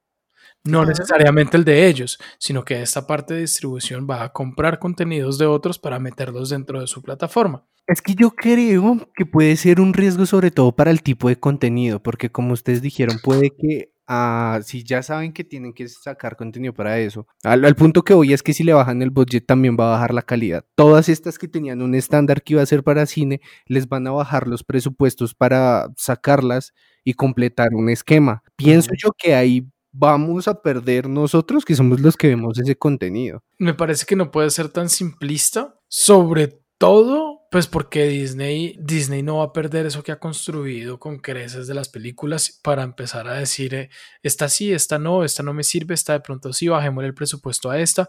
No necesariamente el de ellos, sino que esta parte de distribución va a comprar contenidos de otros para meterlos dentro de su plataforma. Es que yo creo que puede ser un riesgo sobre todo para el tipo de contenido, porque como ustedes dijeron, puede que ah, si ya saben que tienen que sacar contenido para eso, al, al punto que voy es que si le bajan el budget también va a bajar la calidad. Todas estas que tenían un estándar que iba a ser para cine, les van a bajar los presupuestos para sacarlas y completar un esquema. Pienso yo que ahí vamos a perder nosotros que somos los que vemos ese contenido. me parece que no puede ser tan simplista, sobre todo, pues porque Disney, Disney no va a perder eso que ha construido con creces de las películas para empezar a decir, eh, esta sí, esta no, esta no me sirve, esta de pronto sí, bajémosle el presupuesto a esta.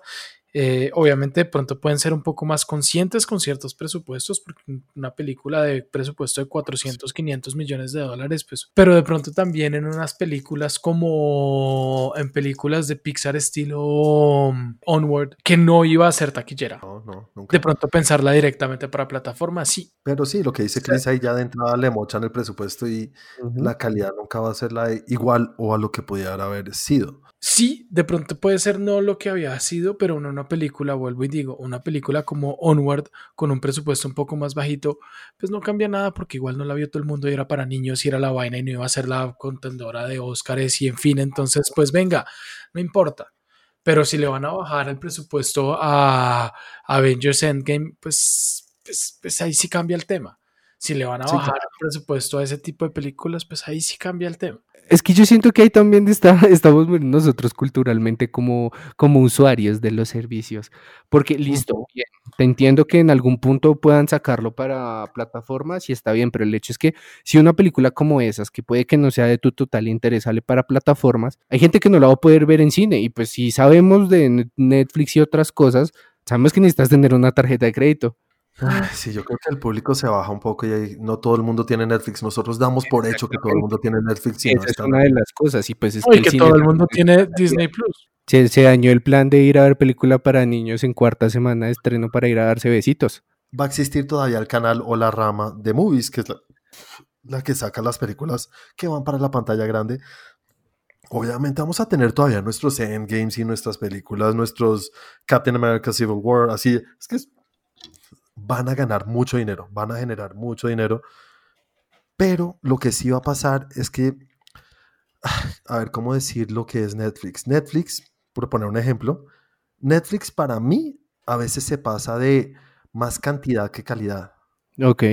Eh, obviamente de pronto pueden ser un poco más conscientes con ciertos presupuestos, porque una película de presupuesto de 400, 500 millones de dólares, pues, pero de pronto también en unas películas como en películas de Pixar estilo um, Onward, que no iba a ser taquillera. No, no, nunca. De pronto pensarla directamente para plataforma, sí. Pero sí, lo que dice Chris ahí ya de entrada le mochan el presupuesto y la calidad nunca va a ser la igual o a lo que pudiera haber sido. Sí, de pronto puede ser no lo que había sido, pero una película, vuelvo y digo, una película como Onward, con un presupuesto un poco más bajito, pues no cambia nada porque igual no la vio todo el mundo y era para niños y era la vaina y no iba a ser la contendora de Óscares y en fin, entonces pues venga, no importa. Pero si le van a bajar el presupuesto a Avengers Endgame, pues, pues, pues ahí sí cambia el tema. Si le van a bajar el presupuesto a ese tipo de películas, pues ahí sí cambia el tema. Es que yo siento que ahí también está, estamos nosotros culturalmente como, como usuarios de los servicios. Porque listo, bien, te entiendo que en algún punto puedan sacarlo para plataformas y está bien, pero el hecho es que si una película como esas, que puede que no sea de tu total interés, sale para plataformas, hay gente que no la va a poder ver en cine. Y pues si sabemos de Netflix y otras cosas, sabemos que necesitas tener una tarjeta de crédito. Sí, yo creo que el público se baja un poco y no todo el mundo tiene Netflix. Nosotros damos por hecho que todo el mundo tiene Netflix. Esa es una de las cosas. Y pues es que, todo el mundo tiene Disney Plus. Se, se, dañó el plan de ir a ver película para niños en cuarta semana de estreno para ir a darse besitos. Va a existir todavía el canal o la rama de Movies, que es la, la que saca las películas que van para la pantalla grande. Obviamente vamos a tener todavía nuestros Endgames y nuestras películas, nuestros Captain America Civil War, así. Es que es van a ganar mucho dinero, van a generar mucho dinero, pero lo que sí va a pasar es que, a ver, ¿cómo decir lo que es Netflix? Netflix, por poner un ejemplo, Netflix para mí a veces se pasa de más cantidad que calidad. Ok.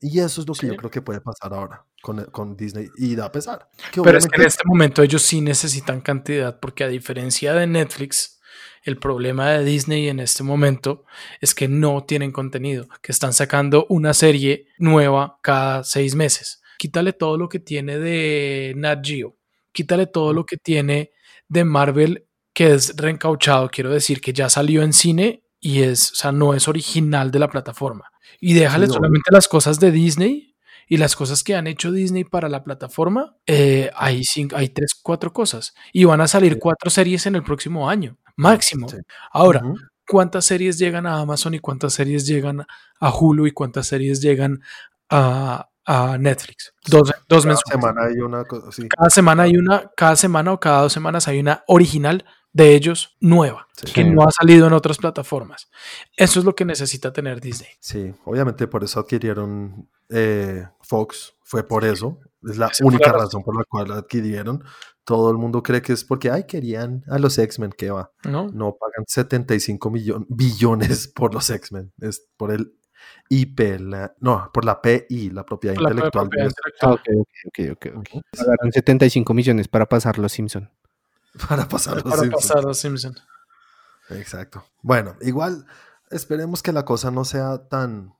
Y eso es lo que yo creo que puede pasar ahora con, con Disney y da a pesar. Pero es que en este momento ellos sí necesitan cantidad porque a diferencia de Netflix, el problema de Disney en este momento es que no tienen contenido, que están sacando una serie nueva cada seis meses. Quítale todo lo que tiene de Nat Geo, quítale todo lo que tiene de Marvel, que es reencauchado, quiero decir que ya salió en cine y es, o sea, no es original de la plataforma. Y déjale solamente las cosas de Disney y las cosas que han hecho Disney para la plataforma, eh, hay, cinco, hay tres, cuatro cosas. Y van a salir cuatro series en el próximo año, máximo. Ahora, ¿cuántas series llegan a Amazon y cuántas series llegan a Hulu y cuántas series llegan a, Netflix? Dos, dos cada Semana hay una, Cada semana hay una, cada semana o cada dos semanas hay una original de ellos nueva, que no ha salido en otras plataformas. Eso es lo que necesita tener Disney. Sí, obviamente por eso adquirieron eh, Fox, fue por eso, es la única razón por la cual adquirieron. Todo el mundo cree que es porque, ay, querían a los X-Men, que va. No. No pagan 75 billones por los X-Men, es por el IP, no, por la PI, la propiedad intelectual. Ah, ok, ok, ok. okay. Pagaron 75 millones para pasar los Simpson. Para pasar los Para pasar los Simpson. Exacto. Bueno, igual esperemos que la cosa no sea tan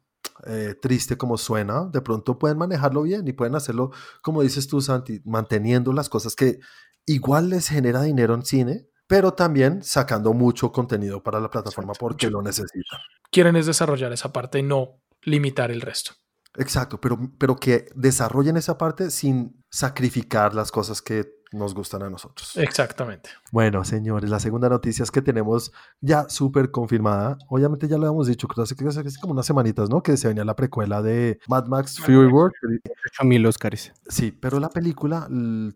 eh, triste como suena, de pronto pueden manejarlo bien y pueden hacerlo, como dices tú, Santi, manteniendo las cosas que igual les genera dinero en cine, pero también sacando mucho contenido para la plataforma porque lo necesitan. Quieren es desarrollar esa parte y no limitar el resto. Exacto, pero, pero que desarrollen esa parte sin sacrificar las cosas que nos gustan a nosotros. Exactamente. Bueno, señores, la segunda noticia es que tenemos ya súper confirmada. Obviamente ya lo habíamos dicho, creo que hace como unas semanitas, ¿no? Que se venía la precuela de Mad Max Fury Road. mil Oscars. Sí, pero la película,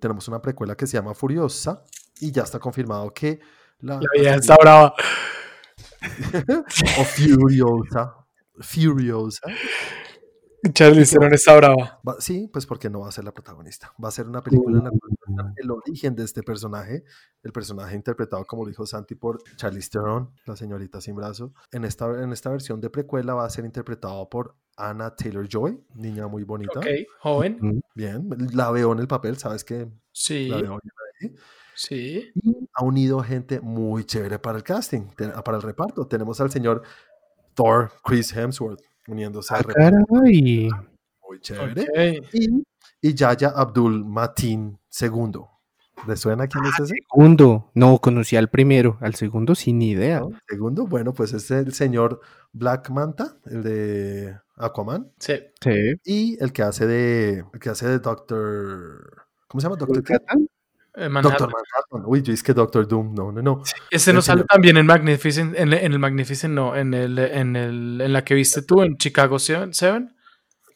tenemos una precuela que se llama Furiosa y ya está confirmado que la... La vida está brava. o Furiosa. Furiosa. Charlie Theron está brava. sí, pues porque no va a ser la protagonista. Va a ser una película en la cual el origen de este personaje, el personaje interpretado, como lo dijo Santi, por Charlize Theron, la señorita sin brazo. En esta, en esta versión de precuela va a ser interpretado por Anna Taylor Joy, niña muy bonita. Ok, joven. Bien, la veo en el papel, ¿sabes qué? Sí. La veo ahí. Sí. Y ha unido gente muy chévere para el casting, para el reparto. Tenemos al señor Thor, Chris Hemsworth uniéndose a ah, Muy chévere. Y, y, Yaya Abdul Matin II. ¿Le suena quién es ah, ese? Segundo, no conocía al primero, al segundo sin idea. Segundo, bueno, pues es el señor Black Manta, el de Aquaman. Sí. sí. Y el que hace de, el que hace de Doctor, ¿cómo se llama? Doctor eh, Doctor Manhattan. Uy, yo dije que Doctor Doom. No, no, no. ese no sale también en Magnificent, en, el Magnificent, no, en, el, en, el, en la que viste tú, en Chicago 7.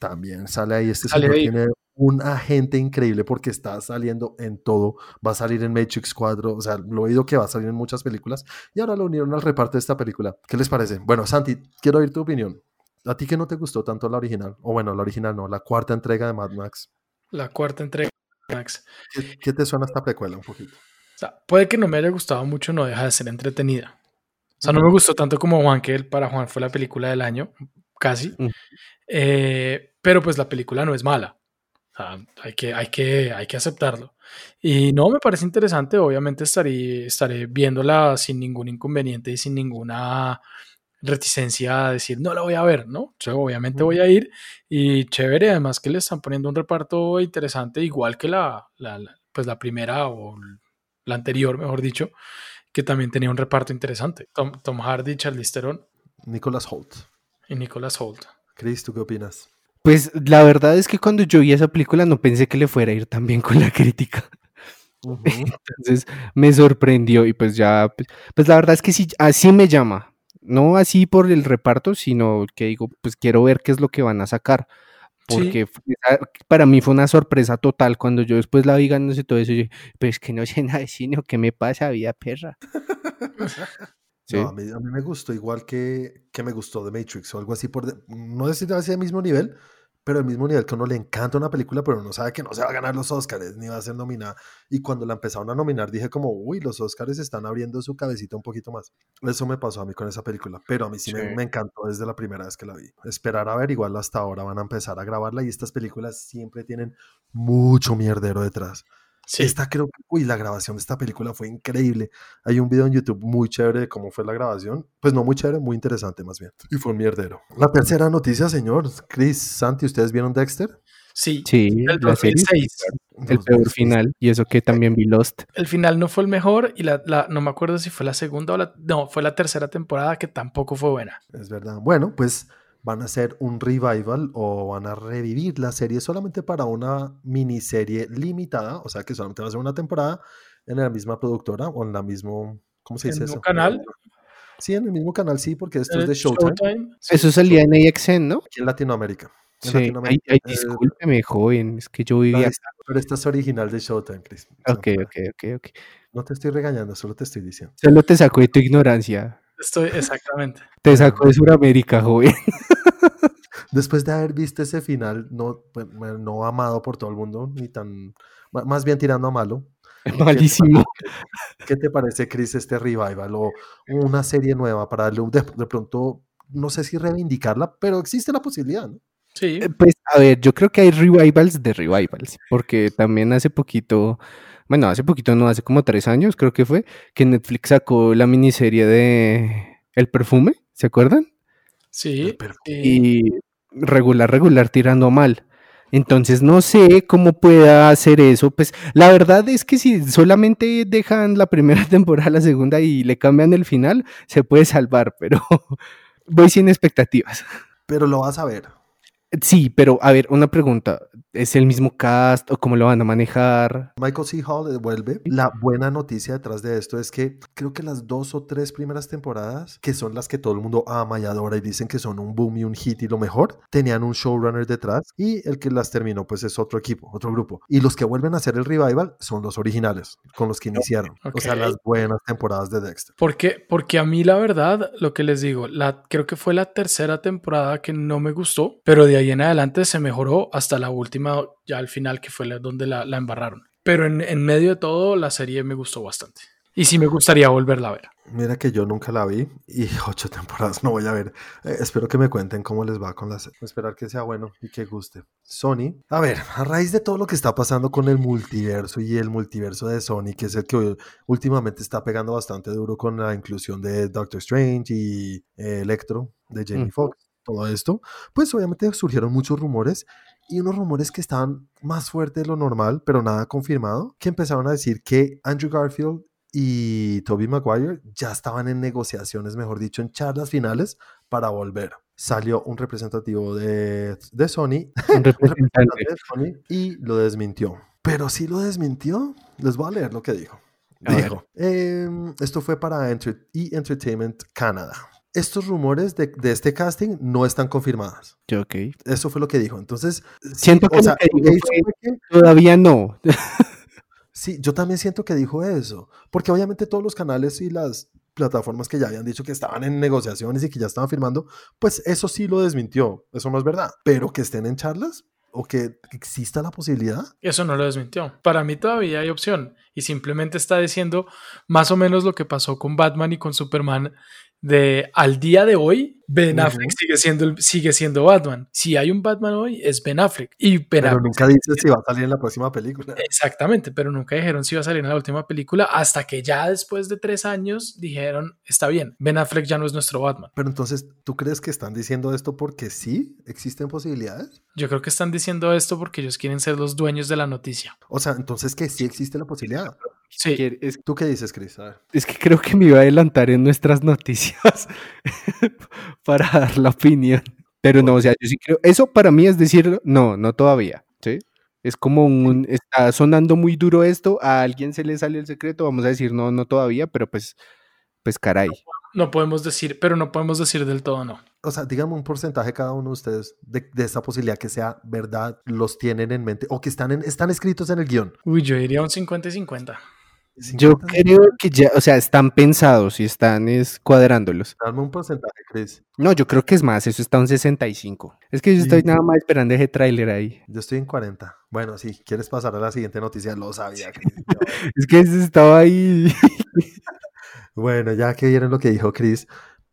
También sale ahí. Este señor tiene un agente increíble porque está saliendo en todo. Va a salir en Matrix 4. O sea, lo he oído que va a salir en muchas películas. Y ahora lo unieron al reparto de esta película. ¿Qué les parece? Bueno, Santi, quiero oír tu opinión. ¿A ti que no te gustó tanto la original? O bueno, la original no, la cuarta entrega de Mad Max. La cuarta entrega. ¿Qué, te suena esta precuela un poquito? O sea, puede que no me haya gustado mucho, no deja de ser entretenida. O sea, no me gustó tanto como Juan, que para Juan fue la película del año, casi. Eh, pero pues la película no es mala. O sea, hay que, hay que, hay que aceptarlo. Y no, me parece interesante. Obviamente estaré, estaré viéndola sin ningún inconveniente y sin ninguna reticencia a decir no la voy a ver, ¿no? Yo obviamente voy a ir y chévere, además que le están poniendo un reparto interesante, igual que la, la pues la primera o la anterior, mejor dicho, que también tenía un reparto interesante. Tom, Tom Hardy, Charlize Theron. Nicholas Holt. Y Nicholas Holt. Chris, ¿tú qué opinas? Pues la verdad es que cuando yo vi esa película no pensé que le fuera a ir tan bien con la crítica. Entonces me sorprendió y pues ya, pues, pues, la verdad es que sí, así me llama. No así por el reparto, sino que digo, pues quiero ver qué es lo que van a sacar porque para mí fue una sorpresa total cuando yo después la vi ganándose todo eso. Yo, pues que no sé nada de cine, ¿qué me pasa, vida perra? No, a mí, me gustó igual que, que me gustó The Matrix o algo así, por no decir así al mismo nivel, pero al mismo nivel que uno le encanta una película, pero uno sabe que no se va a ganar los Oscars ni va a ser nominada. Y cuando la empezaron a nominar, dije como, uy, los Oscars están abriendo su cabecita un poquito más. Eso me pasó a mí con esa película, pero a mí sí, Me, me, encantó desde la primera vez que la vi. Esperar a ver, igual hasta ahora van a empezar a grabarla y estas películas siempre tienen mucho mierdero detrás. Esta creo que, uy, la grabación de esta película fue increíble. Hay un video en YouTube muy chévere de cómo fue la grabación. Pues no muy chévere, muy interesante más bien. Y fue un mierdero. La tercera noticia, señor. Chris, Santi, ¿ustedes vieron Dexter? Sí, sí el, la serie, el peor final, y eso que también vi Lost. El final no fue el mejor, y la, la, no me acuerdo si fue la segunda o la. No, fue la tercera temporada que tampoco fue buena. Es verdad. Bueno, pues van a hacer un revival o van a revivir la serie solamente para una miniserie limitada, o sea que solamente va a ser una temporada en la misma productora o en la mismo, ¿cómo se dice ¿En eso? canal? Sí, en el mismo canal, sí, porque esto es de Showtime. Eso salía en AXN, ¿no? Aquí en Latinoamérica. En sí, Latinoamérica. Ay, ay, discúlpeme, joven, es que yo vivía... pero esta es original de Showtime, Chris. Ok, ok, ok, ok. No te estoy regañando, solo te estoy diciendo. Solo te saco de tu ignorancia. Estoy, exactamente. Te sacó de Sudamérica, joven. Después de haber visto ese final, no, no amado por todo el mundo, ni tan, más bien tirando a malo. Malísimo. ¿Qué te parece, Chris, este revival o una serie nueva para darle de, de pronto, no sé si reivindicarla, pero existe la posibilidad, ¿no? Sí. Pues a ver, yo creo que hay revivals de revivals, porque también hace poquito, bueno, hace poquito no, hace como tres años creo que fue, que Netflix sacó la miniserie de El Perfume, ¿se acuerdan? Sí. Y regular, regular, tirando mal. Entonces no sé cómo pueda hacer eso. Pues la verdad es que si solamente dejan la primera temporada, la segunda y le cambian el final, se puede salvar, pero voy sin expectativas. Pero lo vas a ver. Sí, pero a ver, una pregunta. ¿Es el mismo cast o cómo lo van a manejar? Michael C. Hall vuelve. La buena noticia detrás de esto es que creo que las dos o tres primeras temporadas, que son las que todo el mundo ama y adora y dicen que son un boom y un hit y lo mejor, tenían un showrunner detrás y el que las terminó pues es otro equipo, otro grupo. Y los que vuelven a hacer el revival son los originales, con los que iniciaron. Okay. O sea, las buenas temporadas de Dexter. Porque, porque a mí la verdad, lo que les digo, la, creo que fue la tercera temporada que no me gustó, pero de ahí en adelante se mejoró hasta la última, ya al final, que fue donde la, la embarraron. Pero en, en, medio de todo, la serie me gustó bastante. Y sí me gustaría volverla a ver. Mira que yo nunca la vi y ocho temporadas no voy a ver. Eh, espero que me cuenten cómo les va con la serie. Esperar que sea bueno y que guste. Sony, a ver, a raíz de todo lo que está pasando con el multiverso y el multiverso de Sony, que es el que últimamente está pegando bastante duro con la inclusión de Doctor Strange y eh, Electro de Jamie mm. Foxx todo esto, pues obviamente surgieron muchos rumores y unos rumores que estaban más fuertes de lo normal, pero nada confirmado, que empezaron a decir que Andrew Garfield y Toby Maguire ya estaban en negociaciones, mejor dicho, en charlas finales para volver. Salió un representativo de, de Sony, un representante de Sony y lo desmintió. Pero sí lo desmintió. Les voy a leer lo que dijo. Dijo, eh, esto fue para Enter E! Entertainment Canada estos rumores de, de, este casting no están confirmadas. Ok. Eso fue lo que dijo. Entonces, siento sí, que, o sea, que, dijo que todavía no. sí, yo también siento que dijo eso, porque obviamente todos los canales y las plataformas que ya habían dicho que estaban en negociaciones y que ya estaban firmando, pues eso sí lo desmintió, eso no es verdad, pero que estén en charlas, o que exista la posibilidad. Eso no lo desmintió. Para mí todavía hay opción y simplemente está diciendo más o menos lo que pasó con Batman y con Superman de al día de hoy Ben Affleck sigue siendo, sigue siendo Batman. Si hay un Batman hoy, es Ben Affleck. Y ben pero nunca dice si va a salir en la próxima película. Exactamente, pero nunca dijeron si va a salir en la última película hasta que ya después de tres años dijeron, está bien, Ben Affleck ya no es nuestro Batman. Pero entonces, ¿tú crees que están diciendo esto porque sí existen posibilidades? Yo creo que están diciendo esto porque ellos quieren ser los dueños de la noticia. O sea, entonces que sí existe la posibilidad. Sí. Es, ¿Tú qué dices, Chris? Es que creo que me iba a adelantar en nuestras noticias para dar la opinión. Pero no, o sea, yo sí creo. Eso para mí es decir, no, no todavía. ¿sí? Es como un. Está sonando muy duro esto. A alguien se le sale el secreto. Vamos a decir, no, no todavía, pero pues, pues caray. No podemos decir, pero no podemos decir del todo no. O sea, díganme un porcentaje cada uno de ustedes de, de esa posibilidad que sea verdad, los tienen en mente o que están, en, están escritos en el guion. Uy, yo diría un 50 y 50. Yo creo que ya, o sea, están pensados y están es, cuadrándolos. Dame un porcentaje, Chris. No, yo creo que es más, eso está un 65. Es que yo estoy nada más esperando ese tráiler ahí. Yo estoy en 40. Bueno, si quieres pasar a la siguiente noticia, lo sabía. Chris. es que estaba ahí. bueno, ya que vieron lo que dijo Chris.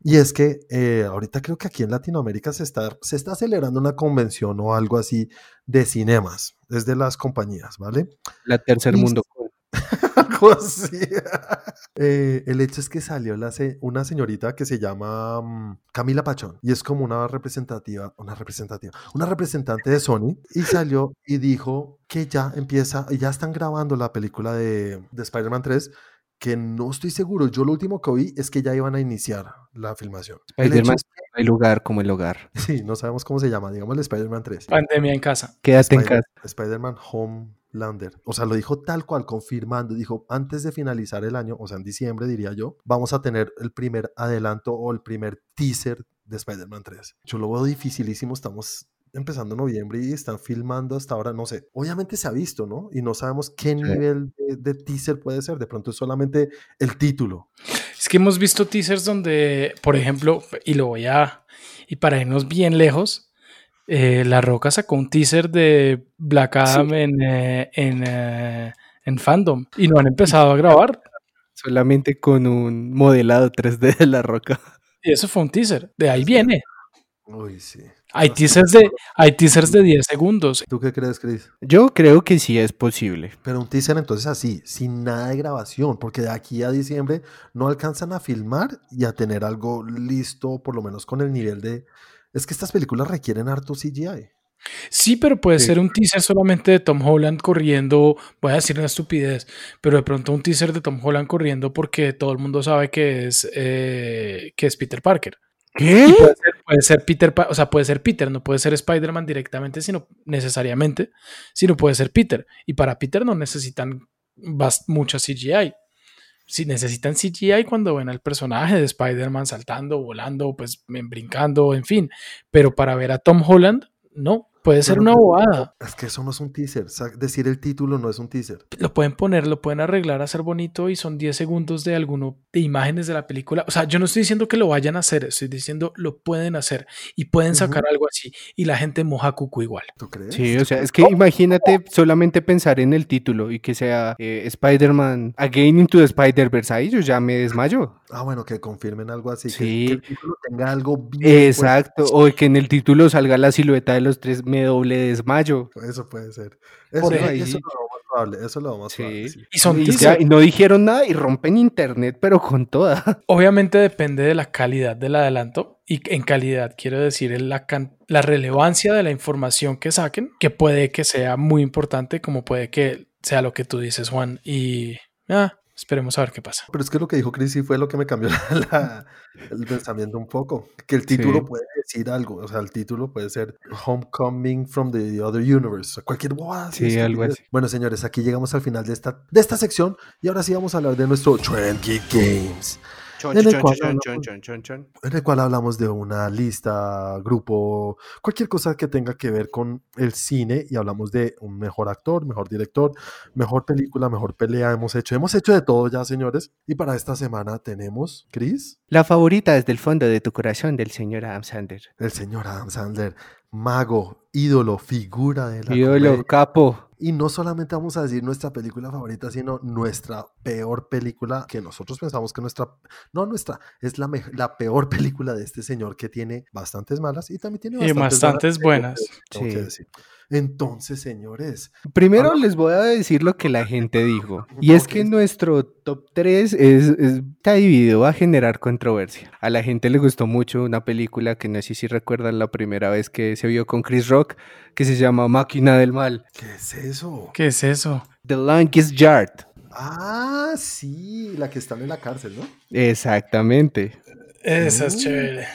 Y es que eh, ahorita creo que aquí en Latinoamérica se está, se está celebrando una convención o algo así de cinemas, desde las compañías, ¿vale? La tercer mundo. así. eh, el hecho es que salió la se una señorita que se llama um, Camila Pachón y es como una representativa, una representativa, una representante de Sony y salió y dijo que ya empieza, ya están grabando la película de, de Spider-Man 3 que no estoy seguro. Yo lo último que oí es que ya iban a iniciar la filmación. Spider-Man, que... hay lugar como el hogar. Sí, no sabemos cómo se llama, digamos el Spider-Man 3. Pandemia en casa. Quédate Spider en casa. Spider-Man Homelander. O sea, lo dijo tal cual, confirmando. Dijo, antes de finalizar el año, o sea, en diciembre diría yo, vamos a tener el primer adelanto o el primer teaser de Spider-Man 3. Yo lo veo dificilísimo, estamos empezando noviembre y están filmando hasta ahora, no sé, obviamente se ha visto, ¿no? Y no sabemos qué sí. nivel de, de, teaser puede ser, de pronto es solamente el título. Es que hemos visto teasers donde, por ejemplo, y lo voy a, y para irnos bien lejos, eh, La Roca sacó un teaser de Black Adam sí. en, eh, en, eh, en fandom y no han empezado a grabar. Solamente con un modelado 3D de La Roca. Y eso fue un teaser, de ahí viene. Uy, sí. Hay teasers, de, hay teasers de 10 segundos. ¿Tú qué crees, Chris? Yo creo que sí es posible. Pero un teaser entonces así, sin nada de grabación, porque de aquí a diciembre no alcanzan a filmar y a tener algo listo, por lo menos con el nivel de... Es que estas películas requieren harto CGI. Sí, pero puede sí. ser un teaser solamente de Tom Holland corriendo, voy a decir una estupidez, pero de pronto un teaser de Tom Holland corriendo porque todo el mundo sabe que es, eh, que es Peter Parker. ¿Qué? Puede ser, puede ser, Peter, o sea, puede ser Peter, no puede ser Spider-Man directamente, sino necesariamente, sino puede ser Peter. Y para Peter no necesitan mucha CGI. Si necesitan CGI cuando ven al personaje de Spider-Man saltando, volando, pues brincando, en fin. Pero para ver a Tom Holland, no. Puede ser una bobada. Es que eso no es un teaser. O sea, decir el título no es un teaser. Lo pueden poner, lo pueden arreglar, hacer bonito y son 10 segundos de alguno de imágenes de la película. O sea, yo no estoy diciendo que lo vayan a hacer, estoy diciendo lo pueden hacer y pueden sacar uh -huh. algo así y la gente moja cucu igual. ¿Tú crees? Sí, o sea, es que imagínate solamente pensar en el título y que sea eh, Spider-Man Again into the Spider-Verse. Ahí yo ya me desmayo. Ah, bueno, que confirmen algo así. Sí. Que, que el título tenga algo bien. Exacto. O que en el título salga la silueta de los tres me doble desmayo. Eso puede ser. Eso, no, eso, lo. Eso es lo sí. probable. Sí. Y, son y, ya, y no dijeron nada y rompen internet, pero con toda. Obviamente depende de la calidad del adelanto. Y en calidad quiero decir la, la relevancia de la información que saquen, que puede que sea muy importante, como puede que sea lo que tú dices, Juan. Y ah, Esperemos a ver qué pasa. Pero es que lo que dijo Chris sí fue lo que me cambió la, la, el pensamiento un poco. Que el título sí. puede decir algo. O sea, el título puede ser Homecoming from the Other Universe. Cualquier boada. Sí, algo así. Bueno, señores, aquí llegamos al final de esta, de esta sección. Y ahora sí vamos a hablar de nuestro Trend Geek Games. Chon, en, el chon, chon, chon, chon, chon, en el cual hablamos de una lista, grupo, cualquier cosa que tenga que ver con el cine y hablamos de un mejor actor, mejor director, mejor película, mejor pelea. Hemos hecho, hemos hecho de todo ya, señores. Y para esta semana tenemos, Chris. La favorita desde el fondo de tu corazón del señor Adam Sandler. El señor Adam Sandler. mago, ídolo, figura de la Ídolo, comedia. capo. Y no solamente vamos a decir nuestra película favorita, sino nuestra peor película, que nosotros pensamos que nuestra, no nuestra, es la, me- la peor película de este señor que tiene bastantes malas y también tiene Y bastantes, bastantes buenas. Sí. decir. Entonces, señores, Primero les voy a decir lo que la gente dijo. Y es que nuestro top 3 es, es- está dividido a generar controversia. A la gente le gustó mucho una película que no sé si recuerdan la primera vez que se vio con Chris Rock, que se llama Máquina del Mal. ¿qué es eso? ¿Qué es eso? The Longest Yard. Ah, sí, la que está en la cárcel, ¿no? Exactamente. Esa es Mm. chévere.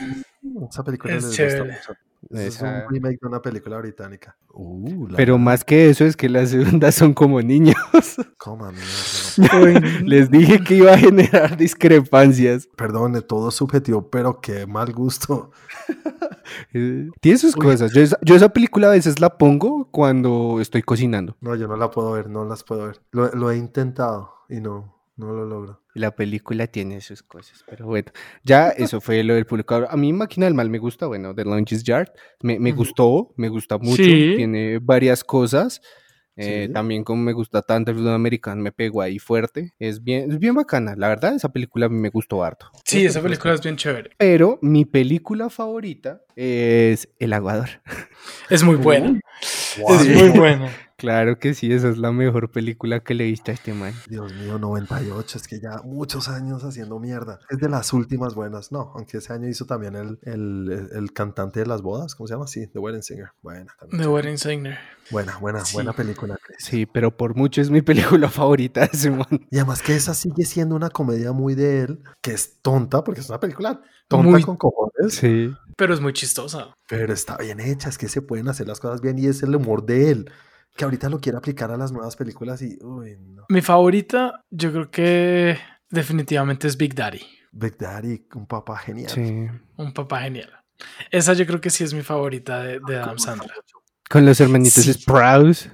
Esa película Es chévere. gusta Es un remake de una película británica. Uh, la Pero más que eso es que las segundas son como niños. coma, mierda, Les dije que iba a generar discrepancias. Perdone, todo es subjetivo, pero qué mal gusto. Eh, Tiene sus cosas. Yo esa, yo esa película a veces la pongo cuando estoy cocinando. No, yo no la puedo ver, no las puedo ver. Lo, lo he intentado y no, no lo logro. La película tiene sus cosas, pero bueno, ya eso fue lo del público. A mí Máquina del Mal me gusta, bueno, The Longest Yard, me, gustó, me gusta mucho, Sí. tiene varias cosas. eh, Sí. También como me gusta tanto el fútbol americano, me pegó ahí fuerte. Es bien, es bien bacana, la verdad, esa película a mí me gustó harto. sí, esa película es bien chévere. Pero mi película favorita es El Aguador. Es muy buena. Wow. Es muy buena. Claro que sí, esa es la mejor película que le viste a este man. Dios mío, 98, es que ya muchos años haciendo mierda. Es de las últimas buenas, no, aunque ese año hizo también el, el, el cantante de las bodas, ¿cómo se llama? Sí, The Wedding Singer. Buena, también. The Wedding Singer. Buena, buena, Sí. buena película. Chris. Sí, pero por mucho es mi película favorita de ese man. Y además que esa sigue siendo una comedia muy de él, que es tonta, porque es una película tonta Muy- con cojones, Sí. Pero es muy chistosa. pero está bien hecha, es que se pueden hacer las cosas bien y es el humor de él, que ahorita lo quiere aplicar a las nuevas películas y, uy, no. Mi favorita, yo creo que definitivamente es Big Daddy. Big Daddy, un papá genial. Sí. Un papá genial. Esa yo creo que sí es mi favorita de, de Adam Sandler. Con los hermanitos Sí. Sprouse.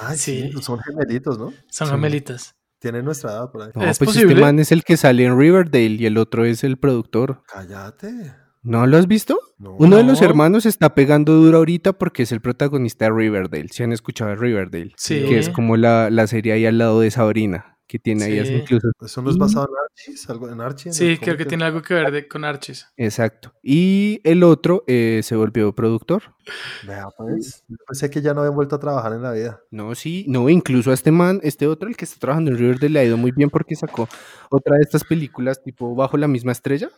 Ay, sí. Sí. son gemelitos, ¿no? Son Sí. gemelitas. Tienen nuestra edad por ahí. No, ¿Es pues posible? este man es el que sale en Riverdale y el otro es el productor. Cállate. ¿No lo has visto? No. Uno de los No. hermanos está pegando duro ahorita porque es el protagonista de Riverdale. Si han escuchado de Riverdale. Sí. Que es como la, la serie ahí al lado de Sabrina. Que tiene ahí Sí. incluso. ¿Eso no es basado en Archie? ¿Algo en Archie? Sí, creo que tiene algo que ver de- con Archis. Exacto. Y el otro eh, se volvió productor. Vea, pues. Pensé que ya no habían vuelto a trabajar en la vida. No, sí, no, incluso a este man, este otro, el que está trabajando en Riverdale, le ha ido muy bien porque sacó otra de estas películas tipo Bajo la misma estrella.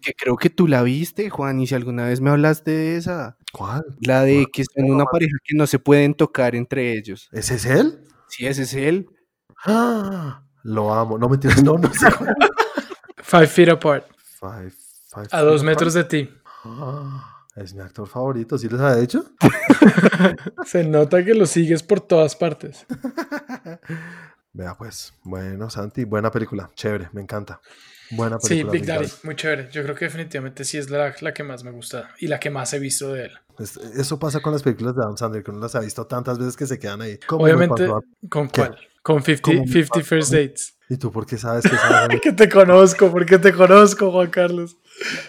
Que creo que tú la viste, Juan, y si alguna vez me hablaste de esa. ¿Cuál? La de que son una pareja que no se pueden tocar entre ellos. ¿Ese es él? Sí, ese es él. ¡Ah! Lo amo. No mentiras, no, no sé. Five Feet Apart. Five, five A dos metros Apart. de ti. Ah, es mi actor favorito. ¿Sí les ha dicho? Se nota que lo sigues por todas partes. Vea, pues. Bueno, Santi, buena película. Chévere, me encanta. Buena Sí, película. Big Daddy, muy chévere. Yo creo que definitivamente sí es la, la que más me gusta y la que más he visto de él. Es- Eso pasa con las películas de Adam Sandler, que uno las ha visto tantas veces que se quedan ahí. ¿Cómo me Obviamente, ¿con ¿Qué? cuál? Con 50, ¿Cómo me 50 pasó? First Dates. ¿Y tú por qué sabes que esa es, Que te conozco, porque te conozco, Juan Carlos.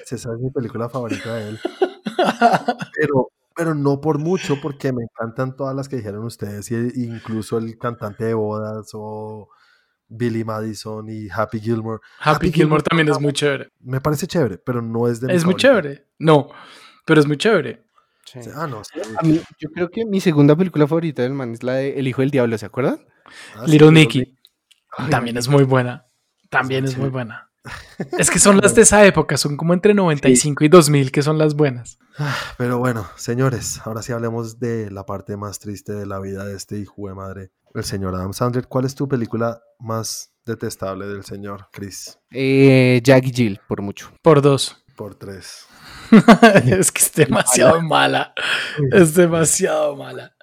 esa es mi película favorita de él? Pero, pero no por mucho, porque me encantan todas las que dijeron ustedes, y incluso el cantante de bodas o Billy Madison y Happy Gilmore. Happy Gilmore también es muy chévere. Me parece chévere, pero no es de mi Es muy chévere. No, pero es muy chévere. Ah, no, sí. A mí, yo creo que mi segunda película favorita del man es la de El Hijo del Diablo, ¿se acuerdan? Ah, sí, Little Little Nicky. Ay, También es muy buena. También es muy buena. Es que son las de esa época, son como entre 95 y 2000 que son las buenas. Pero bueno, señores, ahora sí hablemos de la parte más triste de la vida de este hijo de madre, el señor Adam Sandler. ¿Cuál es tu película más detestable del señor Chris? Eh, Jack y Jill, por mucho. Por dos. Por tres. es que es demasiado mala. Es demasiado mala.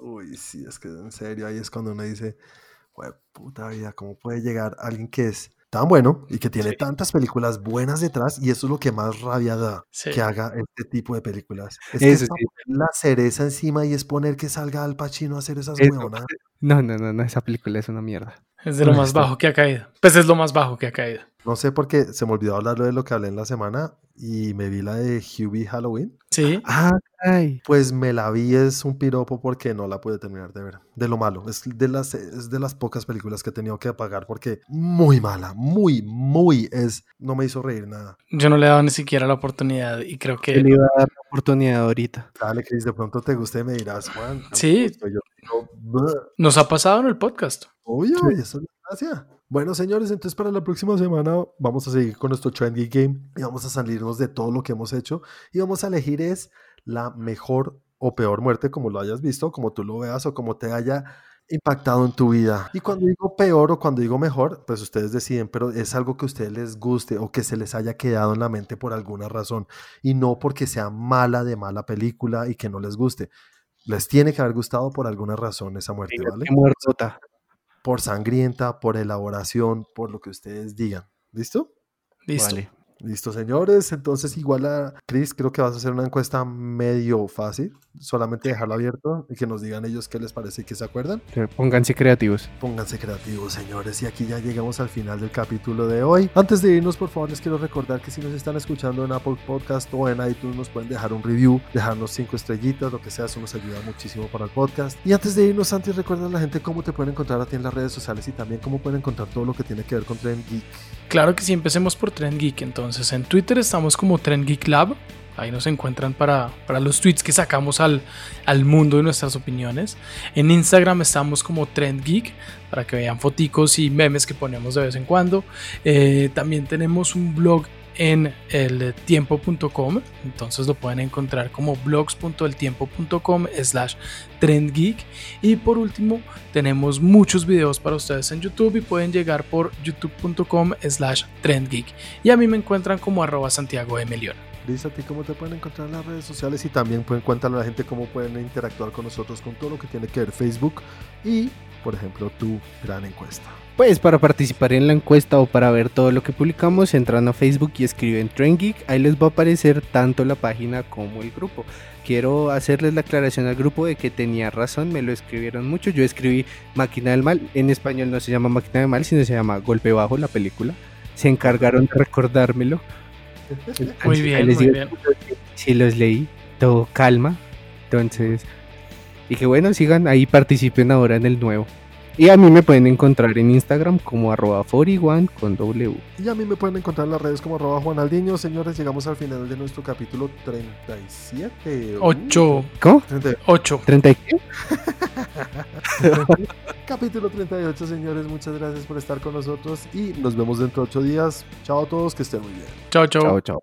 Uy, sí, es que en serio, ahí es cuando uno dice, "Jue puta vida, ¿cómo puede llegar alguien que es tan bueno y que tiene Sí. tantas películas buenas detrás? Y eso es lo que más rabia da, Sí. que haga este tipo de películas. Es que Eso es pa' sí. poner la cereza encima y es poner que salga Al Pacino a hacer esas huevonadas. No, no, no, no, esa película es una mierda. Es de lo más bajo que ha caído. Pues es lo más bajo que ha caído. No sé por qué se me olvidó hablar de lo que hablé en la semana y me vi la de Hubie Halloween. Sí. Ah, caray. Pues me la vi, es un piropo porque no la pude terminar de ver. De lo malo. Es de las, es de las pocas películas que he tenido que apagar porque muy mala, muy, muy es. No me hizo reír nada. Yo no le he dado ni siquiera la oportunidad y creo que. Yo le iba a dar la oportunidad ahorita. Dale, Chris, de pronto te guste y me dirás, Juan. Sí. Yo digo, "Bleh". Nos ha pasado en el podcast. Obvio, y eso es gracia. Bueno, señores, entonces para la próxima semana vamos a seguir con nuestro Trendy Game y vamos a salirnos de todo lo que hemos hecho y vamos a elegir es la mejor o peor muerte, como lo hayas visto, como tú lo veas o como te haya impactado en tu vida. Y cuando digo peor o cuando digo mejor, pues ustedes deciden, pero es algo que a ustedes les guste o que se les haya quedado en la mente por alguna razón y no porque sea mala de mala película y que no les guste. Les tiene que haber gustado por alguna razón esa muerte, ¿vale? Muertota. por sangrienta, por elaboración, por lo que ustedes digan. ¿Listo? Listo. Vale. Listo, señores. Entonces, igual a Chris, creo que vas a hacer una encuesta medio fácil. Solamente dejarlo abierto y que nos digan ellos qué les parece y qué se acuerdan. Pónganse creativos. Pónganse creativos, señores. Y aquí ya llegamos al final del capítulo de hoy. Antes de irnos, por favor, les quiero recordar que si nos están escuchando en Apple Podcast o en iTunes, nos pueden dejar un review, dejarnos cinco estrellitas, lo que sea. Eso nos ayuda muchísimo para el podcast. Y antes de irnos, antes recuerda a la gente cómo te pueden encontrar a ti en las redes sociales y también cómo pueden encontrar todo lo que tiene que ver con Trend Geek. Claro que sí, empecemos por Trend Geek. Entonces, en Twitter estamos como Trend Geek Lab. Ahí nos encuentran para, para los tweets que sacamos al, al mundo de nuestras opiniones. En Instagram estamos como Trend Geek para que vean foticos y memes que ponemos de vez en cuando. Eh, también tenemos un blog en el tiempo.com entonces lo pueden encontrar como blogs.eltiempo.com slash trendgeek. Y por último tenemos muchos videos para ustedes en youtube y pueden llegar por youtube.com slash trendgeek. Y a mí me encuentran como arroba santiago de Melión Liz, a ti cómo te pueden encontrar en las redes sociales y también pueden contarle a la gente cómo pueden interactuar con nosotros con todo lo que tiene que ver Facebook y, por ejemplo, tu gran encuesta. Pues para participar en la encuesta o para ver todo lo que publicamos, entran a Facebook y escriben Trend Geek. Ahí les va a aparecer tanto la página como el grupo. Quiero hacerles la aclaración al grupo de que tenía razón, me lo escribieron mucho. Yo escribí Máquina del Mal. En español no se llama Máquina del Mal, sino se llama Golpe Bajo, la película. Se encargaron de recordármelo. muy bien muy digo bien Sí, los leí, todo calma. Entonces, dije, bueno, sigan ahí, participen ahora en el nuevo. Y a mí me pueden encontrar en Instagram como arroba 41 con W. Y a mí me pueden encontrar en las redes como arroba Juanaldiño. Señores, llegamos al final de nuestro capítulo 37. Uh, 8 ¿Cómo? 30. 8 ¿30 y qué? Capítulo 38, señores. Muchas gracias por estar con nosotros y nos vemos dentro de 8 días. Chao a todos, que estén muy bien. chao chao Chao, chao.